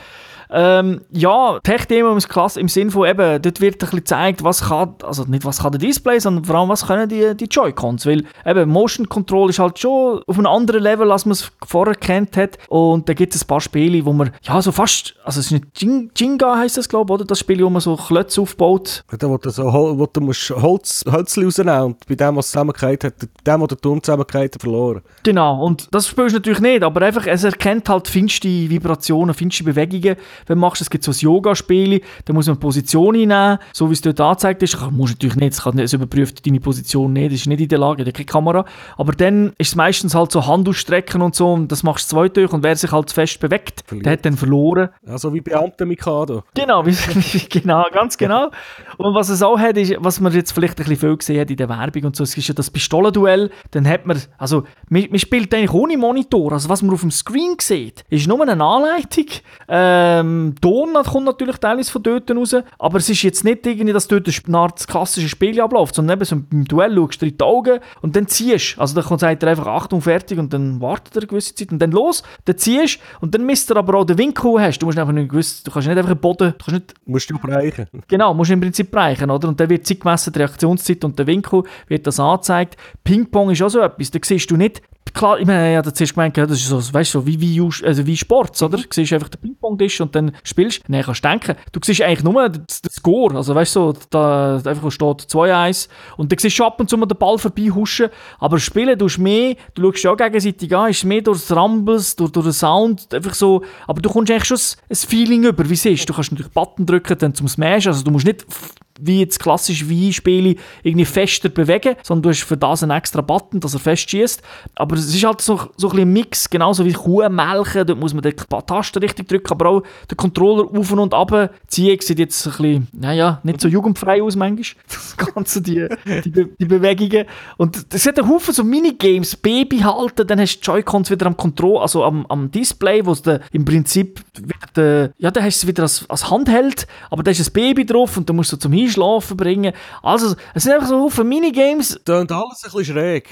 Ähm, ja, Tech-Demo ist klasse im Sinne von eben, dort wird ein bisschen gezeigt, was kann, also nicht was kann der Display, sondern vor allem, was können die, die Joy-Cons, weil eben Motion Control ist halt schon auf einem anderen Level, als man es vorher kennt hat und da gibt es ein paar Spiele, wo man, ja, so fast, also es ist nicht Jing- Jenga heisst das, glaube ich, oder? Das Spiel, wo man so Klötze aufbaut. Da, wo du, so, wo du musst Holz, Hölzchen rausnehmen und bei dem, was zusammengekehrt hat, dem, der den Turm zusammengekehrt hat, verloren. Genau, und das spielst du natürlich nicht, aber einfach, es erkennt halt feinste Vibrationen, feinste Bewegungen, wenn du machst. Es gibt so ein Yoga-Spiel, da muss man eine Position einnehmen, so wie es dort angezeigt ist. Kann, musst natürlich nicht, es, kann nicht, es überprüft deine Position nicht, das ist nicht in der Lage, da keine Kamera. Aber dann ist es meistens halt so Hand ausstrecken und so, und das machst du zweitürlich und wer sich halt fest bewegt, Verliert. der hat dann verloren. Also wie Beamte Mikado. Genau, <laughs> genau, ganz genau. Und was es auch hat, ist, was man jetzt vielleicht ein bisschen viel gesehen hat in der Werbung und so, es ist ja das Pistolenduell, dann hat man, also, man, man spielt eigentlich ohne Monitor, also was man auf dem Screen sieht, ist nur eine Anleitung. Ähm, Ton kommt natürlich teilweise von dort raus, aber es ist jetzt nicht irgendwie, dass dort eine Art klassische Spiel abläuft, sondern eben so im Duell schaust du in die Augen und dann ziehst. Also dann sagt er einfach Achtung, fertig und dann wartet er eine gewisse Zeit und dann los, dann ziehst und dann misst er aber auch den Winkel, den du hast. Du musst einfach nicht gewiss, du kannst nicht einfach den Boden, du kannst nicht Musst du bereichen. Genau, musst du im Prinzip bereichen, oder? Und dann wird zeitgemessen die Reaktionszeit und der Winkel wird das angezeigt. Ping-Pong ist auch so etwas, da siehst du nicht, klar, ich meine, ja, du gemeint, ja, das ist so, weißt du, so wie, wie, also wie Sport, oder? Du siehst einfach den Ping-Pong-Tisch und dann spielst, dann kannst du denken, du siehst eigentlich nur den, den Score, also weißt du, so, da einfach steht 2-1 und dann siehst du ab und zu mal den Ball vorbeihuschen, aber spielen tust du mehr, du schaust ja auch gegenseitig an, ist mehr durch das Rumbles, durch, durch den Sound, einfach so, aber du kommst eigentlich schon ein Feeling über, wie es ist. Du kannst natürlich Button drücken, dann zum Smash, also du musst nicht wie jetzt klassisch Wii-Spiele irgendwie fester bewegen, sondern du hast für das einen extra Button, dass er fest schießt. Aber es ist halt so, so ein bisschen ein Mix, genauso wie Kuh melken, dort muss man die Tasten richtig drücken, aber auch den Controller auf und ab ziehen, sieht jetzt ein bisschen, naja, nicht so jugendfrei aus manchmal, <laughs> das Ganze, die, die, Be die Bewegungen. Und es hat einen Haufen so Minigames, Baby halten, dann hast du Joy-Cons wieder am Control, also am, am Display, wo es im Prinzip wieder, der- ja, dann hast du es wieder als, als Handheld, aber da ist ein Baby drauf und dann musst du zum Einschlafen bringen. Also, es sind einfach so Haufen Minigames, Tönt alles ein bisschen schräg.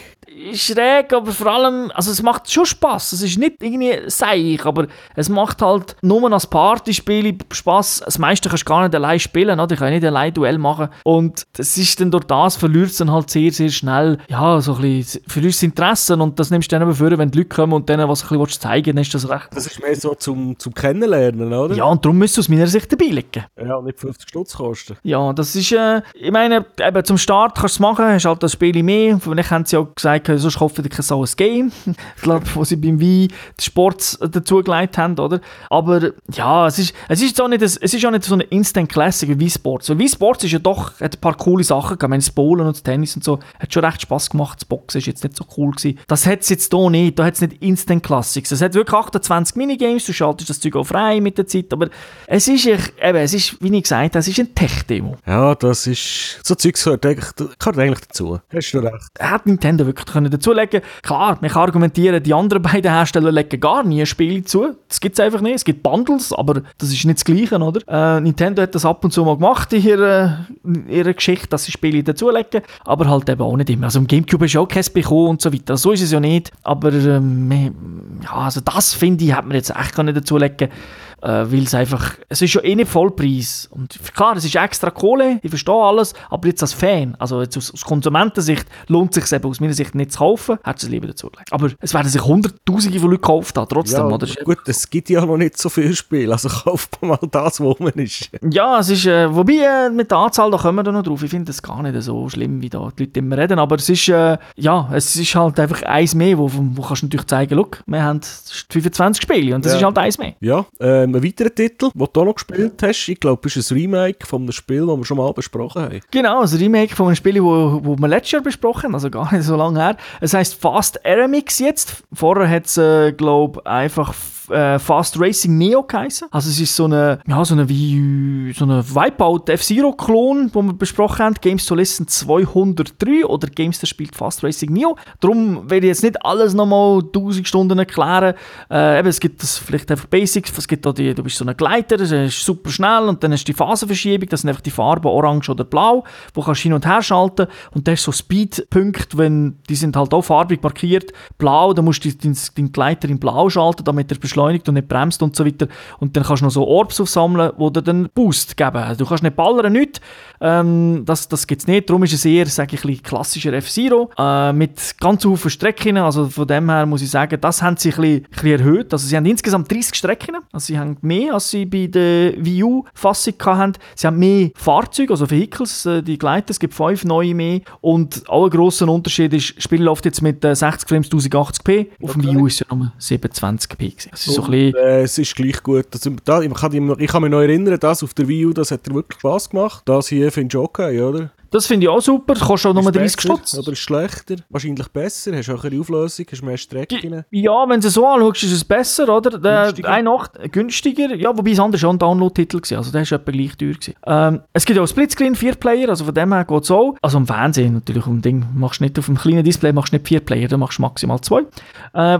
schräg, aber vor allem, also es macht schon Spaß. Es ist nicht irgendwie seich, aber es macht halt nur als Partyspiel Spaß. Das meiste kannst du gar nicht allein spielen, oder? Ich kann nicht allein Duell machen. Und das ist dann durch das verliert es dann halt sehr, sehr schnell, ja, so ein bisschen, verlierst das Interesse und das nimmst du dann aber vor, wenn die Leute kommen und denen was ein bisschen willst zeigen dann ist das recht. Das ist mehr so zum, zum Kennenlernen, oder? Ja, und darum müsst du aus meiner Sicht dabei liegen. Ja, nicht 50 Stutz kosten. Ja, das ist, äh, ich meine, eben zum Start kannst du es machen, hast halt das Spiel mehr. Vielleicht haben sie auch gesagt, sonst kaufen die so ein Game. <laughs> ich glaube, wo sie beim Wii die Sports dazugelegt haben, oder? Aber ja, es ist, es ist, auch nicht, ein- es ist auch nicht so eine Instant Classic wie Wii Sports. Weil Wii Sports ist ja doch, hat ein paar coole Sachen gehabt. Ich meine, das Bowlen und das Tennis und so, hat schon recht Spaß gemacht. Das Boxen ist jetzt nicht so cool gewesen. Das hat es jetzt hier nicht. Da hat es nicht Instant Classics. Es hat wirklich 28 Minigames, du schaltest das Zeug auch frei mit der Zeit, aber es ist, eben, es ist, wie ich gesagt habe, es ist ein Tech-Demo. Ja, Ja, das ist, so Zeugs gehört eigentlich, gehört eigentlich dazu. Hast du recht. Hat Nintendo wirklich können dazulegen Klar, man kann argumentieren, die anderen beiden Hersteller legen gar nie Spiele zu. Das gibt es einfach nicht. Es gibt Bundles, aber das ist nicht das Gleiche, oder? Äh, Nintendo hat das ab und zu mal gemacht in ihrer, in ihrer Geschichte, dass sie Spiele dazulegen, aber halt eben auch nicht immer. Also im Gamecube ist auch kein bekommen und so weiter. So ist es ja nicht. Aber ähm, ja, also das finde ich, hat man jetzt echt können dazulegen können äh, weil es einfach, es ist ja eh nicht Vollpreis. Und klar, es ist extra Kohle, ich verstehe alles, aber jetzt als Fan, also jetzt aus, aus Konsumentensicht, lohnt es sich eben aus meiner Sicht nicht zu kaufen, hätte es lieber dazu gelegt. Aber es werden sich hunderttausende von Leuten gekauft haben, trotzdem. Ja, oder? Gut, es gibt ja noch nicht so viel Spiel, also kauft mal das, wo man ist. Ja, es ist, äh, wobei äh, mit der Anzahl, da kommen wir da noch drauf, ich finde das gar nicht so schlimm, wie da die Leute immer reden, aber es ist, äh, ja, es ist halt einfach eins mehr, wo, wo kannst du natürlich zeigen, look, wir haben 25 Spiele und das ja. ist halt eins mehr. Ja, ähm, ein weiterer Titel, den du auch noch gespielt hast. Ich glaube, es ist ein Remake von einem Spiel, das wir schon mal besprochen haben. Genau, ein Remake von einem Spiel, wo wir letztes Jahr besprochen haben, also gar nicht so lange her. Es heißt Fast Aramix jetzt. Vorher hat es, äh, glaube einfach äh, Fast Racing Neo geheißen. Also es ist so eine, ja, so so Wipeout F-Zero-Klon, wo wir besprochen haben. Games to Listen 203 oder Games, der spielt Fast Racing Neo. Darum werde ich jetzt nicht alles nochmal 1000 Stunden erklären. Äh, eben, es gibt das vielleicht einfach Basics. Es gibt auch die, du bist so ein Gleiter, das ist super schnell und dann hast du die Phasenverschiebung, das sind einfach die Farben orange oder blau, wo kannst hin und her schalten und das ist so Speedpunkte, wenn die sind halt auch farbig markiert. Blau, dann musst du deinen Gleiter in blau schalten, damit er beschleunigt und nicht bremst und so weiter. Und dann kannst du noch so Orbs aufsammeln, die dir dann Boost geben. Also du kannst nicht ballern, nicht. Ähm, das das gibt es nicht. Darum ist es eher, sage ich, ein klassischer F-Zero äh, mit ganz vielen Strecken. Also von dem her muss ich sagen, das haben sie ein bisschen, ein bisschen erhöht. Also sie haben insgesamt 30 Strecken. Also sie haben mehr, als sie bei der Wii U-Fassung hatten. Sie haben mehr Fahrzeuge, also Vehicles, äh, die Gleiter. Es gibt fünf neue mehr. Und aller grosser Unterschied ist, das Spiel läuft jetzt mit äh, 60 Frames 1080p. Auf okay. dem Wii U ist es ja nur 720p. Das so ein bisschen äh, es ist gleich gut. Also, da, ich, kann, ich kann mich noch erinnern, das auf der Wii U, das hat dir wirklich Spaß gemacht. Das hier finde ich okay, oder? Das finde ich auch super. Du kostet auch nur 30 Stutz. Oder ist schlechter? Wahrscheinlich besser. Hast auch eine Auflösung, hast mehr Strecken. Ja, wenn du es so anschaust, ist es besser, oder? Günstiger. Eine Nacht günstiger. Ja, wobei es anders schon ein Download-Titel war. Also der war etwa gleich teuer. Ähm, es gibt auch Splitscreen, 4-Player, also von dem her geht es auch. Also im Fernsehen natürlich, um Ding. Machst nicht auf dem kleinen Display, machst nicht 4-Player, dann machst du maximal 2. Äh,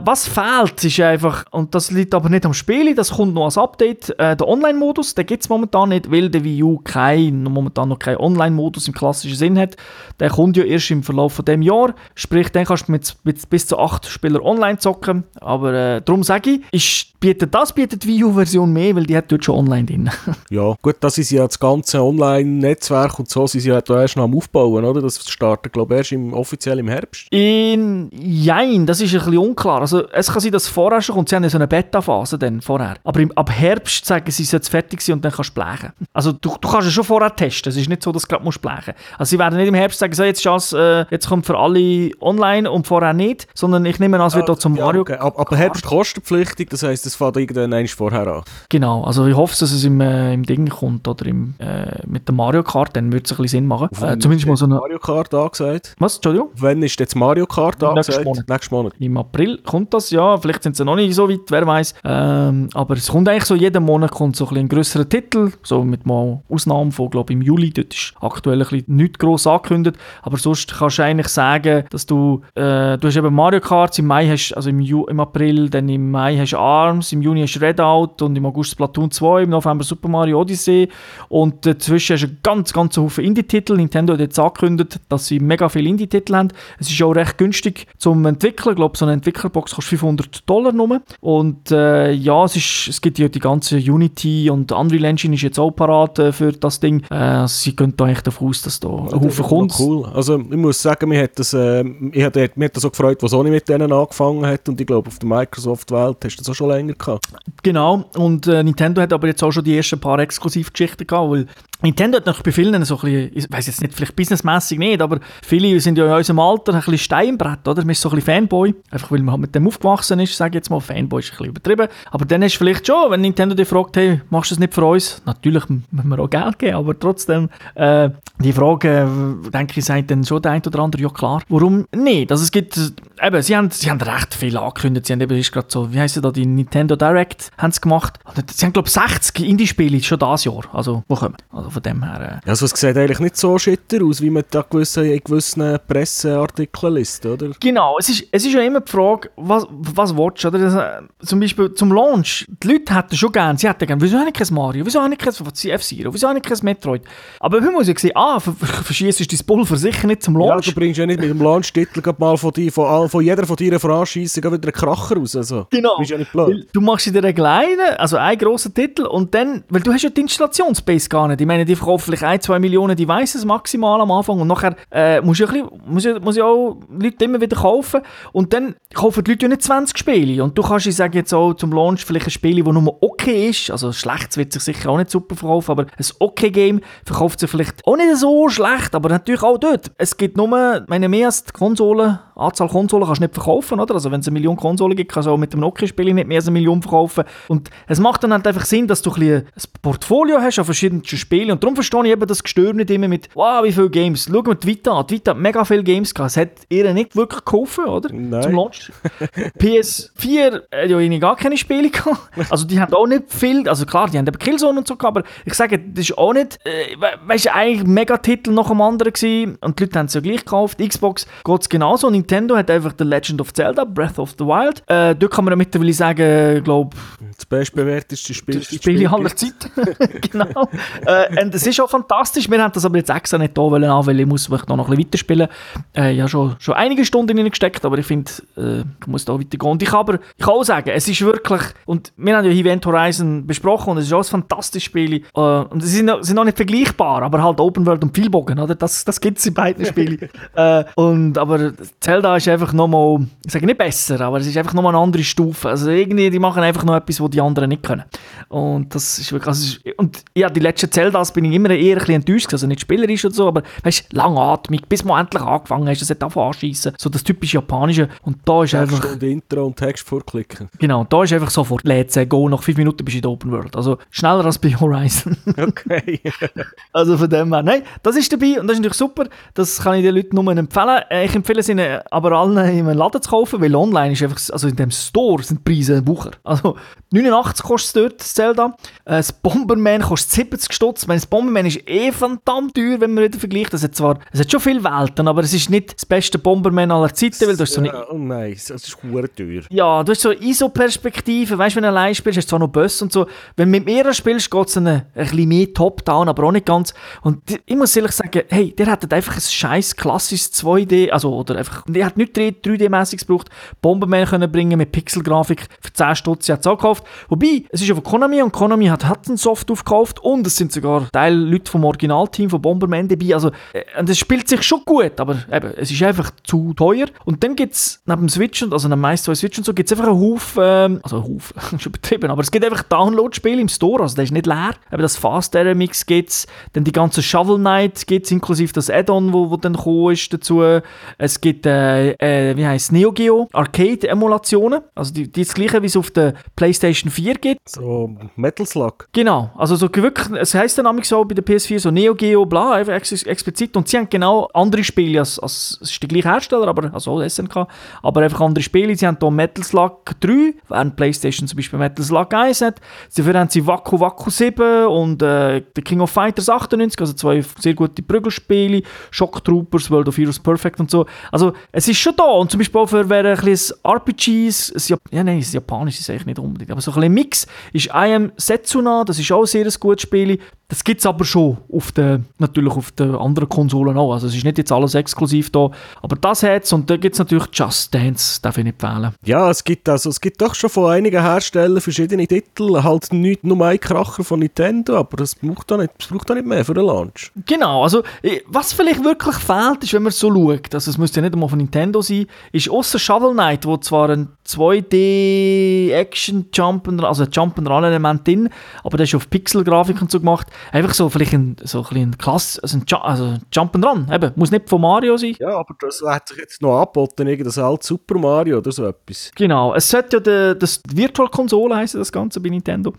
was fehlt, ist einfach, und das liegt aber nicht am Spiel, das kommt noch als Update, äh, der Online-Modus, den gibt es momentan nicht, weil der Wii U kein, momentan noch keinen Online-Modus im klassischen Sinn hat. Der kommt ja erst im Verlauf von dem Jahr. Sprich, dann kannst du mit, mit bis zu acht Spielern online zocken. Aber äh, darum sage ich, ist, bietet das bietet die Wii U-Version mehr, weil die hat dort schon online drin. <laughs> ja, gut, das ist ja das ganze Online-Netzwerk und so, sie sind ja da erst noch am Aufbauen, oder? Das startet, glaube ich, erst im, offiziell im Herbst. In, jein, das ist ein bisschen unklar. Also, es kann sein, dass vorher schon kommt. Sie haben ja so eine Beta-Phase dann vorher. Aber im, ab Herbst sagen sie, es jetzt fertig sein und dann kannst du blechen. Also, du, du kannst es schon vorher testen. Es ist nicht so, dass du gerade blechen musst. Also, sie werden nicht im Herbst sagen, so, jetzt, ist äh, jetzt kommt für alle online und vorher nicht, sondern ich nehme an, es wird ah, zum ja, Mario okay. Aber, aber Herbst kostenpflichtig, das heisst, es fährt irgendwann eins vorher an. Genau, also ich hoffe, dass es im, äh, im Ding kommt oder im, äh, mit dem Mario Kart, dann wird es ein bisschen Sinn machen. Äh, zumindest mal so eine... Mario Kart angesagt? Was, Entschuldigung? Wann ist jetzt Mario Kart angesagt? Monat. Nächsten Monat. Im April kommt das, ja, vielleicht sind sie noch nicht so weit, wer weiß. Ähm, aber es kommt eigentlich so, jeden Monat kommt so ein, ein grösserer Titel, so mit mal Ausnahmen von, glaube ich, im Juli, dort ist aktuell ein bisschen nichts gross angekündigt, aber sonst kannst du eigentlich sagen, dass du, äh, du hast eben Mario Kart, im Mai hast, also im, Ju im April, dann im Mai hast du ARMS, im Juni hast du Redout und im August Splatoon 2, im November Super Mario Odyssey und dazwischen hast du einen ganz, ganz Haufen Indie-Titel. Nintendo hat jetzt angekündigt, dass sie mega viele Indie-Titel haben. Es ist auch recht günstig zum Entwickeln. Ich glaube, so eine Entwicklerbox kostet 500 Dollar nur. Und äh, ja, es, ist, es gibt ja die ganze Unity und Unreal Engine ist jetzt auch parat äh, für das Ding. Äh, sie gehen da eigentlich davon aus, dass da Haufen kommt. Cool. Also ich muss sagen, mir hat das, äh, ich hat, mir hat das so gefreut, was Sony mit denen angefangen hat und ich glaube, auf der Microsoft-Welt hast du das auch schon länger gehabt. Genau, und äh, Nintendo hat aber jetzt auch schon die ersten paar Exklusivgeschichten gehabt, weil Nintendo hat noch bei vielen so ein bisschen, ich weiß jetzt nicht, vielleicht businessmäßig nicht, aber viele sind ja in unserem Alter ein bisschen Steinbrett, oder? Man ist so ein bisschen Fanboy, einfach weil man halt mit dem aufgewachsen ist, sage ich jetzt mal, Fanboy ist ein bisschen übertrieben, aber dann ist vielleicht schon, wenn Nintendo dich fragt, hey, machst du das nicht für uns? Natürlich müssen wir auch Geld geben, aber trotzdem, äh, die Frage, äh, denke ich, sagt dann schon der ein oder andere, ja klar, warum nicht? Also es gibt eben, sie haben, sie haben recht viel angekündigt. Sie haben eben, ist gerade so, wie heisst da, die Nintendo Direct haben sie gemacht. Sie haben, glaube ich, 60 Indie-Spiele schon dieses Jahr. Also, wo kommen? Also von dem her. Äh. Also es sieht eigentlich nicht so schitter aus, wie man da gewisse, in gewissen Presseartikeln liest, oder? Genau, es ist, es ist ja immer die Frage, was, was willst du, oder? Das, äh, zum Beispiel zum Launch, die Leute hätten schon gerne, sie hätten gerne, wieso habe ich kein Mario, wieso habe ich kein F-Zero, wieso habe ich kein Metroid? Aber wir muss ja sehen, ah, verschießt du dein Pulver sicher nicht zum Launch. Ja, du bringst ja nicht mit dem Launch-Titel mal von, die, von, von jeder von deinen Franchise wieder einen Kracher raus, also. Genau. Bist ja nicht blöd. Du machst in der kleinen, also einen grossen Titel und dann, weil du hast ja die Installationsbase gar nicht, ich meine, die verkaufen vielleicht ein, zwei Millionen Devices maximal am Anfang und nachher äh, musst du ja, ein bisschen, muss ja, muss ja auch Leute immer wieder kaufen und dann kaufen die Leute ja nicht 20 Spiele und du kannst, ich sage jetzt auch zum Launch vielleicht ein Spiel, das nur okay ist, also schlecht wird sich sicher auch nicht super verkaufen, aber ein okay Game verkauft sich vielleicht auch nicht so schlecht, aber natürlich auch dort. Es gibt nur, meine mehr als die Konsolen, Anzahl Konsolen kannst du nicht verkaufen, oder? Also wenn es eine Million Konsolen gibt, kannst du auch mit dem Nokia-Spiel nicht mehr als eine Million verkaufen und es macht dann halt einfach Sinn, dass du ein, ein Portfolio hast an verschiedenen Spielen und darum verstehe ich eben das Gestör nicht immer mit, wow, wie viele Games. Schau mal die Vita an. Die Vita hat mega viele Games gehabt. Es hat ihr nicht wirklich geholfen, oder? Nein. Zum Launch. PS4 hat ja gar keine Spiele gehabt. Also die haben auch nicht viel, also klar, die haben eben Killzone und so gehabt, aber ich sage, das ist auch nicht, äh, weißt du, eigentlich mega Titel nach dem anderen gewesen und die Leute haben es ja gleich gekauft. Xbox geht es genauso. Nintendo hat einfach The Legend of Zelda, Breath of the Wild. Äh, dort kann man mittlerweile sagen, glaube das bestbewerteste Spiel, das Spiel aller Zeiten. <laughs> genau. äh, und es ist auch fantastisch. Wir haben das aber jetzt extra nicht da wollen weil ich muss noch ein bisschen weiterspielen. Äh, ich habe schon, schon einige Stunden gesteckt, aber ich finde, äh, ich muss da weitergehen. Und ich, aber, ich kann auch sagen, es ist wirklich, und wir haben ja Event Horizon besprochen und es ist auch ein fantastisches Spiel. Äh, und sie sind, sind auch nicht vergleichbar, aber halt Open World und Vielbogen, oder? Das, das gibt es in beiden Spielen. <laughs> äh, und, aber Zelda ist einfach nochmal, ich sage nicht besser, aber es ist einfach nochmal eine andere Stufe. Also irgendwie, die machen einfach noch etwas, was die anderen nicht können. Und das ist wirklich, also und ja, die letzten Zeldas bin ich immer eher ein bisschen enttäuscht, also nicht spielerisch und so, aber weißt, langatmig, bis man endlich angefangen hast, das hat angefangen anschießen, so das typisch japanische und da ist einfach... Stunde Intro und Text vorklicken. Genau, da ist einfach sofort Let's Go, nach fünf Minuten bist du in der Open World, also schneller als bei Horizon. <laughs> okay. <laughs> also von dem her, nein, das ist dabei und das ist natürlich super, das kann ich den Leuten nur empfehlen. Äh, ich empfehle es ihnen aber allen in einem Laden zu kaufen, weil online ist einfach, also in dem Store sind die Preise ein Bucher. Also 89 kostet es dort, das Zelda. Äh, das Bomberman kostet 70 Stutz. Das Bomberman ist eh verdammt teuer, wenn man wieder vergleicht. Es hat zwar, es hat schon viele Welten, aber es ist nicht das beste Bomberman aller Zeiten, weil du hast so eine... Oh nein, es ist hure teuer. Ja, du hast so ISO-Perspektive, weißt du, wenn du allein spielst, hast du zwar noch Böss und so. Wenn du mit mehreren spielst, geht es ein, ein bisschen mehr Top-Down, aber auch nicht ganz. Und ich muss ehrlich sagen, hey, der hat einfach ein scheiß klassisches 2D, also, oder einfach, der hat nicht 3D-mäßiges gebraucht, Bomberman können bringen mit Pixelgrafik für 10 Stutz, hat es auch gekauft. Wobei, es ist ja von Konami und Konami hat Hudson-Soft aufgekauft und es sind sogar Teil Leute vom Originalteam von Bomberman dabei. Also, äh, es spielt sich schon gut, aber eben, es ist einfach zu teuer. Und dann gibt es neben dem Switch, und, also neben meist zwei Switch und so, gibt es einfach einen Haufen, ähm, also einen Haufen, <laughs> schon betrieben, aber es gibt einfach Download-Spiele im Store, also der ist nicht leer. Eben das Fast Mix gibt es, dann die ganze Shovel Knight gibt es, inklusive das Add-on, wo, wo dann gekommen ist dazu. Es gibt, äh, äh, wie heißt Neo Geo Arcade-Emulationen, also die, die das gleiche, wie es auf der PlayStation 4 gibt. So Metal Slug. Genau, also so wirklich, es heisst dann nämlich so bei der PS4 so Neo Geo, bla, einfach ex explizit. Und sie haben genau andere Spiele, als, als es ist der gleiche Hersteller, aber, also SNK, aber einfach andere Spiele. Sie haben hier Metal Slug 3, während PlayStation zum Beispiel Metal Slug 1 hat. Dafür haben sie Waku Waku 7 und äh, The King of Fighters 98, also zwei sehr gute Prügelspiele, Shock Troopers, World of Heroes Perfect und so. Also es ist schon da und zum Beispiel auch für wer ein bisschen RPGs, ja nein, das Japanisch ist eigentlich nicht unbedingt, aber so ein bisschen Mix ist I Am Setsuna, das ist auch ein sehr gutes Spiel. Das gibt es aber schon auf der, natürlich auf den anderen Konsolen auch. Also es ist nicht jetzt alles exklusiv da, aber das hat es und da gibt es natürlich Just Dance, darf ich nicht wählen. Ja, es gibt, also, es gibt doch schon von einigen Herstellern verschiedene Titel, halt nicht nur ein Kracher von Nintendo, aber das braucht auch nicht, das braucht auch nicht mehr für den Launch. Genau, also was vielleicht wirklich fehlt, ist, wenn man so schaut, also es müsste ja nicht einmal von Nintendo sein, ist außer Shovel Knight, wo zwar ein 2D-Action-Jump, also ein Jump-and-Run-Element drin, aber der ist auf Pixel-Grafik und so gemacht, einfach so vielleicht ein, so ein, ein Klass, also ein Ju also Jump and Run, eben, muss nicht von Mario sein. Ja, aber das hat sich jetzt noch angeboten, irgendein altes Super Mario oder so etwas. Genau, es sollte ja die, das Virtual Konsole heißen das Ganze bei Nintendo.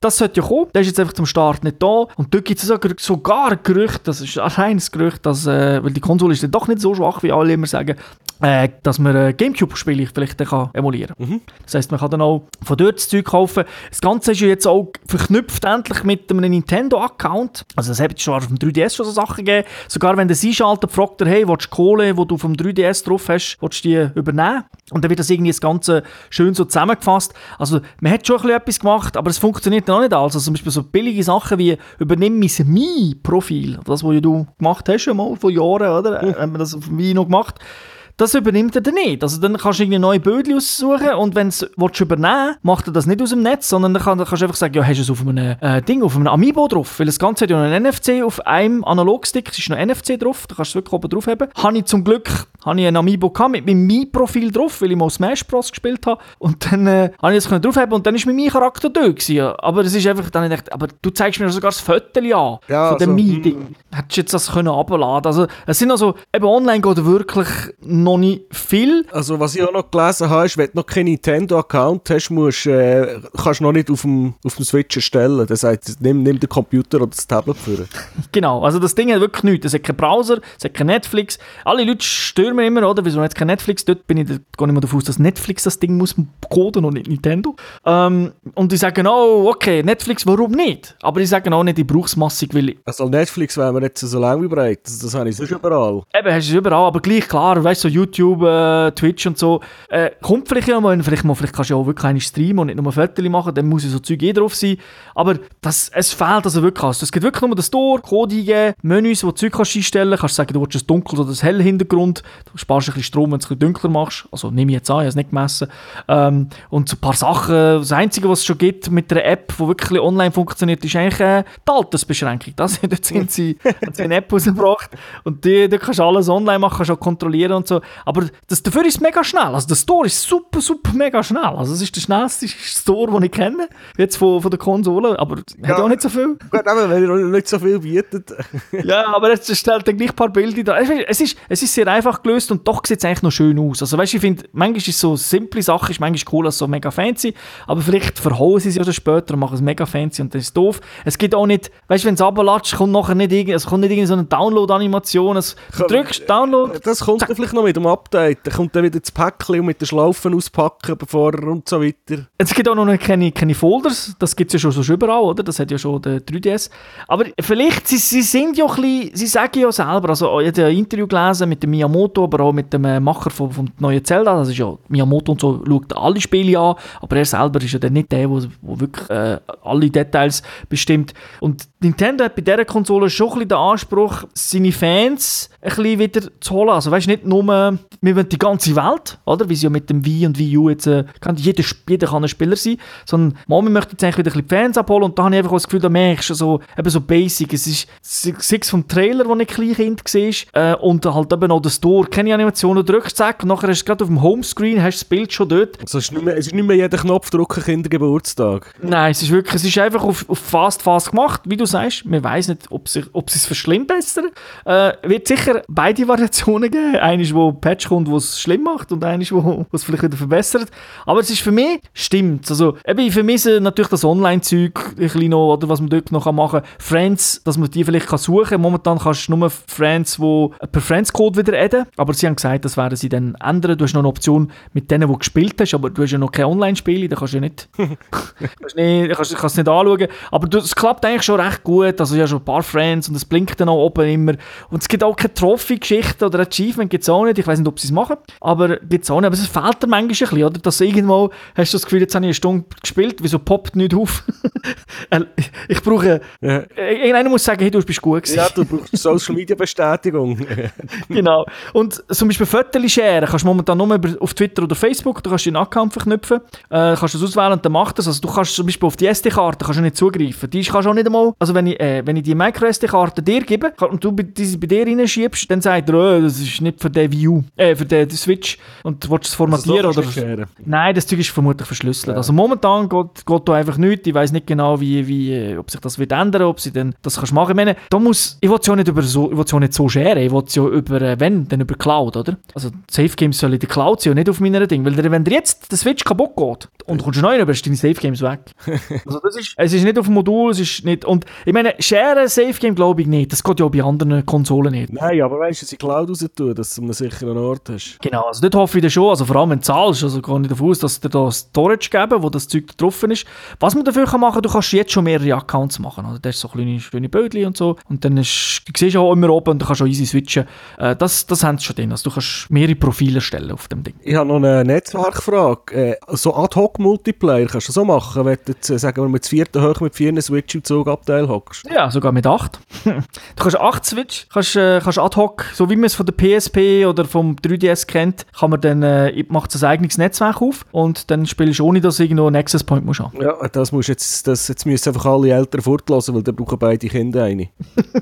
Das sollte ja kommen, der ist jetzt einfach zum Start nicht da und dort gibt es sogar ein Gerücht, das ist ein reines Gerücht, dass, äh, weil die Konsole ist dann doch nicht so schwach, wie alle immer sagen, äh, dass man äh, Gamecube-Spiele vielleicht dann kann emulieren kann. Mhm. Das heisst, man kann dann auch von dort das Zeug kaufen. Das Ganze ist ja jetzt auch verknüpft endlich mit einem Nintendo-Account. Also es hat schon auf dem 3DS schon so Sachen gegeben. Sogar wenn der einschaltet, fragt er, hey, willst du Kohle, die du vom 3DS drauf hast, willst du die übernehmen? Und dann wird das irgendwie das Ganze schön so zusammengefasst. Also man hat schon etwas gemacht, aber es funktioniert noch nicht alles. Also zum Beispiel so billige Sachen wie übernimm mein Mi-Profil, das, was du gemacht hast schon mal vor Jahren, oder? Mhm. Haben wir das auf Wii noch gemacht das übernimmt er dann nicht. Also dann kannst du irgendwie neue Bödel aussuchen und wenn du es übernehmen macht er das nicht aus dem Netz, sondern dann, kann, dann kannst du einfach sagen, ja, hast du es auf einem äh, Ding, auf einem Amiibo drauf, weil das Ganze hat ja noch ein NFC auf einem Analogstick, es ist noch NFC drauf, da kannst du es wirklich oben drauf haben. Habe ich zum Glück habe ich ein Amiibo gehabt mit meinem Mi-Profil drauf, weil ich mal Smash Bros. gespielt habe und dann äh, habe ich das drauf haben und dann ist mein Mi-Charakter da gewesen. Aber es ist einfach, dann ich aber du zeigst mir sogar das Foto an ja, von dem also, Mi-Ding. Hm. Hättest du jetzt das können abladen Also es sind also, eben online geht wirklich noch nicht viel. Also was ich auch noch gelesen habe, ist, wenn du noch keinen Nintendo-Account hast, musst, äh, kannst du noch nicht auf dem, auf dem Switch erstellen. Das heißt, nimm, nimm den Computer oder das Tablet für. <laughs> genau, also das Ding hat wirklich nichts. Es hat keinen Browser, es hat kein Netflix. Alle Leute mir immer, oder? Wieso hat kein Netflix? Dort bin ich, da gehe ich mal davon aus, dass Netflix das Ding muss coden und nicht Nintendo. Ähm, und die sagen, oh, okay, Netflix, warum nicht? Aber die sagen auch nicht, ich brauche es massig, weil ich... Also Netflix wäre mir nicht so lange wie breit. Das, das habe ich sonst überall. Eben, hast du es überall, aber gleich klar, weißt du, so YouTube, äh, Twitch und so, äh, kommt vielleicht ja mal, vielleicht, mal, vielleicht kannst du ja auch wirklich eine streamen und nicht nur Fotos machen, dann muss ja so Zeug eh drauf sein. Aber das, es fehlt also wirklich was. Es gibt wirklich nur den Store, Code eingeben, Menüs, wo du Zeug kannst einstellen kannst. sagen, du willst ein dunkles oder ein helles Hintergrund. Du sparst ein bisschen Strom, wenn du es ein bisschen dunkler machst. Also nehme ich jetzt an, ich habe es nicht gemessen. Ähm, und so ein paar Sachen. Das Einzige, was es schon gibt mit einer App, die wirklich online funktioniert, ist eigentlich äh, die Altersbeschränkung. Das, dort sind sie, haben sie eine App rausgebracht. Und die, da kannst du alles online machen, kannst auch kontrollieren und so. Aber das, dafür ist es mega schnell. Also der Store ist super, super mega schnell. Also es ist der schnellste Store, den ich kenne, jetzt von, von der Konsole. Aber ja, hat auch nicht so viel. Gut, aber wenn er nicht so viel bietet. <laughs> ja, aber jetzt stellt er gleich ein paar Bilder da. Es ist, es ist sehr einfach gelöst und doch sieht es eigentlich noch schön aus. Also weißt du, ich finde, manchmal ist so simple Sache, ist manchmal cool als so mega fancy, aber vielleicht verhauen sie es ja später und machen es mega fancy und das ist doof. Es gibt auch nicht, weißt du, wenn es runterlatscht, kommt nachher nicht, es kommt nicht irgendeine Download-Animation. Du drückst Download. Das kommt zack. vielleicht noch mit dem Update. Dann kommt dann wieder das Päckchen und mit den Schlaufen auspacken, bevor und so weiter. Es gibt auch noch keine, keine Folders, das gibt es ja schon, so überall, oder? Das hat ja schon der 3DS. Aber vielleicht, sie, sie sind ja ein bisschen, sie sagen ja selber, also ich habe ein Interview gelesen mit dem Miyamoto, aber auch mit dem äh, Macher vom, vom neuen Zelda, das ist ja, Miyamoto und so schaut alle Spiele an, aber er selber ist ja dann nicht der, der wirklich äh, alle Details bestimmt. Und Nintendo hat bei dieser Konsole schon ein bisschen den Anspruch, seine Fans ein bisschen wieder zu holen. Also weißt nicht nur, wir wollen die ganze Welt, oder? Wie sie ja mit dem Wii und Wii U jetzt, äh, kann, jeder, jeder kann ein Spieler sein, sondern mal, wir möchten jetzt eigentlich wieder ein bisschen Fans abholen und da habe ich einfach das Gefühl, da merkst du so, eben so basic, es ist sechs vom Trailer, wo ich Kleinkind war, äh, und halt eben auch der Store, keine Animationen, drückst zack, und nachher hast du gerade auf dem Homescreen, hast das Bild schon dort. Also es, ist nicht mehr, es ist nicht mehr jeder Knopf drücken Kindergeburtstag. Nein, es ist wirklich, es ist einfach auf, auf fast, fast gemacht, wie du sagst, man weiß nicht, ob, sie, ob sie es verschlimmbessern, äh, wird sicher beide Variationen geben, eine, wo Patch kommt, wo es schlimm macht und eine, wo es vielleicht wieder verbessert, aber es ist für mich, stimmt, also eben, ich vermisse natürlich das Online-Zeug, ein bisschen noch, oder was man dort noch machen kann, Friends, dass man die vielleicht kann suchen kann, momentan kannst du nur Friends, die per Friends-Code wieder adden, aber sie haben gesagt, das werden sie dann ändern, du hast noch eine Option mit denen, die du gespielt hast, aber du hast ja noch kein Online-Spiel, da kannst du ja nicht, <laughs> kannst nicht kannst, kannst nicht anschauen, aber es klappt eigentlich schon recht gut, also ich habe schon ein paar Friends und es blinkt dann auch oben immer. Und es gibt auch keine Trophy-Geschichte oder Achievement, gibt es auch nicht, ich weiß nicht, ob sie es machen, aber gibt es auch nicht, aber es fehlt dir manchmal ein bisschen, oder, dass irgendwo hast du das Gefühl, jetzt habe ich eine Stunde gespielt, wieso poppt nicht auf? <laughs> ich brauche, ja. Äh, irgendeiner muss sagen, hey, du bist gut gewesen. Ja, du brauchst Social-Media-Bestätigung. <laughs> genau, und zum Beispiel Fotos share kannst du momentan nur auf Twitter oder Facebook, du kannst deinen Account verknüpfen, äh, kannst das auswählen und dann macht das, also du kannst zum Beispiel auf die SD-Karte kannst du nicht zugreifen, die kannst du auch nicht einmal, also wenn ich, äh, wenn ich die Micro-SD-Karte dir gebe und du diese bei dir reinschiebst, dann sagt er, oh, das ist nicht für den View, äh, für den, den Switch und du willst es formatieren oder... Nein, das Zeug ist vermutlich verschlüsselt. Ja. Also momentan geht, geht da einfach nichts, ich weiß nicht genau, wie, wie, äh, ob sich das wird ändern, ob sie dann das kannst machen. Ich meine, da muss, ich will es ja nicht über so, ich will ja nicht so scheren, ich will es ja über, äh, wenn, dann über Cloud, oder? Also Safe Games soll in der Cloud sein und nicht auf meiner Ding, weil wenn dir jetzt der Switch kaputt geht, und du kommst neu über, ist deine Safe Games weg. <laughs> also das ist, es ist nicht auf dem Modul, es ist nicht, und ich meine, share Safe Game glaube ich nicht, das geht ja auch bei anderen Konsolen nicht. Nein, aber weißt du, sie Cloud raus tun, dass du einen sicheren Ort hast. Genau, also dort hoffe ich dann schon, also vor allem wenn du zahlst, also gehe ich davon aus, dass dir da Storage geben, wo das Zeug da drauf ist. Was man dafür kann machen, du kannst jetzt schon mehrere Accounts machen, also das ist so kleine, schöne Bildchen und so, und dann ist, du siehst auch immer oben und du kannst auch easy switchen. Äh, das, das haben sie schon drin, also du kannst mehrere Profile stellen auf dem Ding. Ich habe noch eine Netzwerkfrage. Äh, so Ad-Hoc-Multiplayer kannst du so machen, wenn du jetzt, äh, sagen wir, mit vierten hoch mit vier Switch im Zugabteil hockst? Ja, sogar mit acht. <laughs> du kannst acht Switch, kannst, äh, kannst Ad-Hoc, so wie man es von der PSP oder vom 3DS kennt, kann man dann, äh, macht ein eigenes Netzwerk auf und dann spielst du ohne, dass du irgendwo einen Access Point musst haben. Ja, das musst jetzt, das, jetzt müssen einfach alle Eltern fortlassen, weil dann brauchen beide Kinder eine.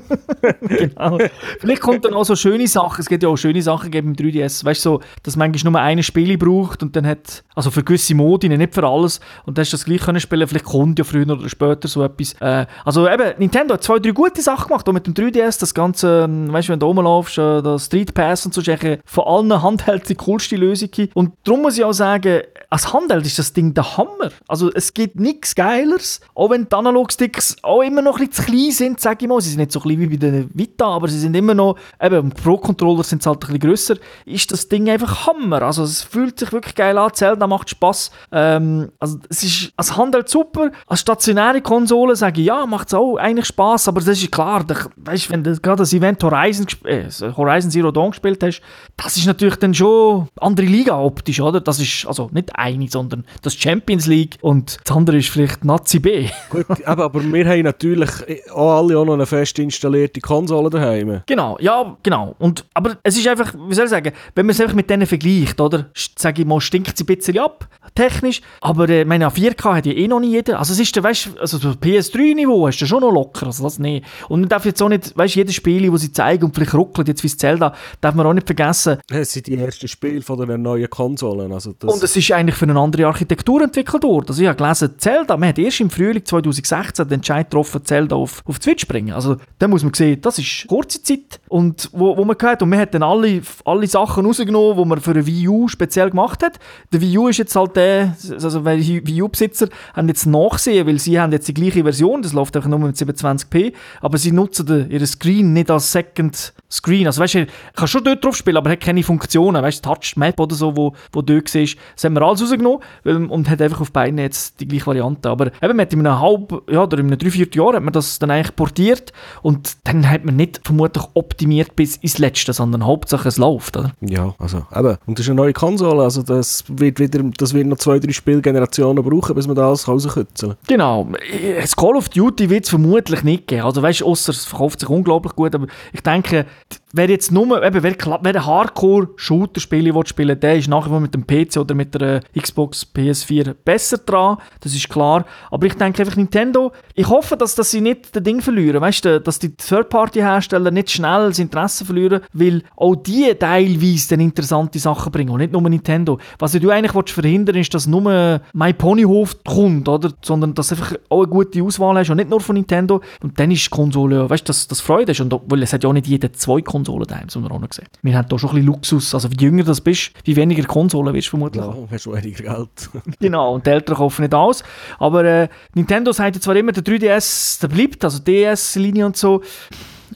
<laughs> genau. Vielleicht kommt dann auch so schöne Sachen, es gibt ja auch schöne Sachen geben im 3DS, weißt du, so, dass manchmal nur eine Spiele braucht und dann hat, also für gewisse Modi, nicht für alles, und dann hast du das gleich können spielen, vielleicht kommt ja früher oder später so etwas. Äh, also eben, Nintendo hat zwei, drei gute Sachen gemacht, auch mit dem 3DS, das ganze, ähm, weißt du, wenn du rumlaufst, äh, der Street Pass und so, ist von allen Handhelds die coolste Lösung. Und darum muss ich auch sagen, als Handheld ist das Ding der Hammer. Also es gibt nichts Geileres, auch wenn die Analogsticks auch immer noch ein bisschen zu klein sind, sage ich mal. Sie sind nicht so klein wie bei den Vita, aber sie sind immer noch, eben, Pro-Controller sind halt ein bisschen grösser, ist das Ding einfach Hammer. Also es fühlt sich wirklich geil an, Zelda macht Spass. Ähm, also es ist als Handheld super, als stationäre Konsole sage ich, ja, macht es auch eigentlich Spass, aber das ist klar, da, weißt, wenn du gerade das Event Horizon, äh, Horizon Zero Dawn gespielt hast, das ist natürlich dann schon andere Liga optisch, oder? Das ist also nicht eine, sondern das Champions League und das andere ist vielleicht Nazi B. <laughs> Gut, aber, aber wir haben natürlich auch alle auch noch eine fest installierte Konsole daheim. Genau, ja, genau. Und, aber es ist einfach, wie soll ich sagen, wenn man es einfach mit denen vergleicht, oder? Sage ich mal, stinkt sie ein bisschen ab, technisch, aber äh, meine 4K hat ja eh noch nie jeder. Also es ist der, weißt also das PS3-Niveau hast du schon noch locker, also das nicht. Und man darf jetzt auch nicht, weißt jedes Spiel, das sie zeigen und vielleicht ruckelt jetzt wie Zelda, darf man auch nicht vergessen. Es sind die ersten Spiele von den neuen Konsolen. Also das und es ist eigentlich für eine andere Architektur entwickelt worden. Also ich habe gelesen, Zelda, man hat erst im Frühling 2016 den Entscheid getroffen, Zelda auf, auf Switch zu bringen. Also da muss man sehen, das ist kurze Zeit und wo, wo man gehört und man hat dann alle, alle Sachen rausgenommen, die man für eine Wii U speziell gemacht hat. Der Wii U ist jetzt halt der, also weil Wii U-Besitzer haben jetzt nachsehen, weil sie haben jetzt die gleiche Version, das läuft einfach nur mit 27p, aber sie nutzen ihren Screen nicht als Second Screen. Also weißt du, kann schon dort drauf spielen, aber hat keine Funktionen, weißt du, Touch Map oder so, wo, wo dort ist. Das haben wir alles rausgenommen und hat einfach auf beiden jetzt die gleiche Variante. Aber eben, in einem halben, ja, oder in einem dreiviertel Jahr hat man das dann eigentlich portiert und dann hat man nicht vermutlich optimiert bis ins Letzte, sondern hauptsächlich es läuft, oder? Ja, also eben, und das ist eine neue Konsole, also das wird wieder, das wird noch zwei, drei Spielgenerationen brauchen, bis man das rauskützeln Genau. Das Call of Duty wird es vermutlich nicht geben. Also weißt du, es verkauft sich unglaublich gut, aber ich denke, wer jetzt nur, eben, wer, wer Hardcore-Shooter-Spiele spielen der ist nachher mit dem PC oder mit der Xbox PS4 besser dran, das ist klar. Aber ich denke einfach Nintendo, ich hoffe, dass, dass sie nicht das Ding verlieren, weißt du, dass die Third-Party-Hersteller nicht schnell das Interesse verlieren, weil auch die teilweise dann interessante Sachen bringen und nicht nur Nintendo. Was du eigentlich willst verhindern ist, dass nur mein Ponyhof kommt, oder? Sondern dass du einfach auch eine gute Auswahl hast und nicht nur von Nintendo. Und dann ist die Konsole, weißt du, dass das Freude ist. Und weil es hat ja auch nicht jeder zwei Konsolen Konsolen daheim, das haben wir auch noch gesehen. Wir haben da schon ein bisschen Luxus. Also, wie jünger du bist, wie weniger Konsolen wirst du vermutlich. Ja, hast du weniger Geld. <laughs> genau, und die Eltern kaufen nicht aus. Aber äh, Nintendo sagt zwar immer, der 3DS, der bleibt, also DS-Linie und so.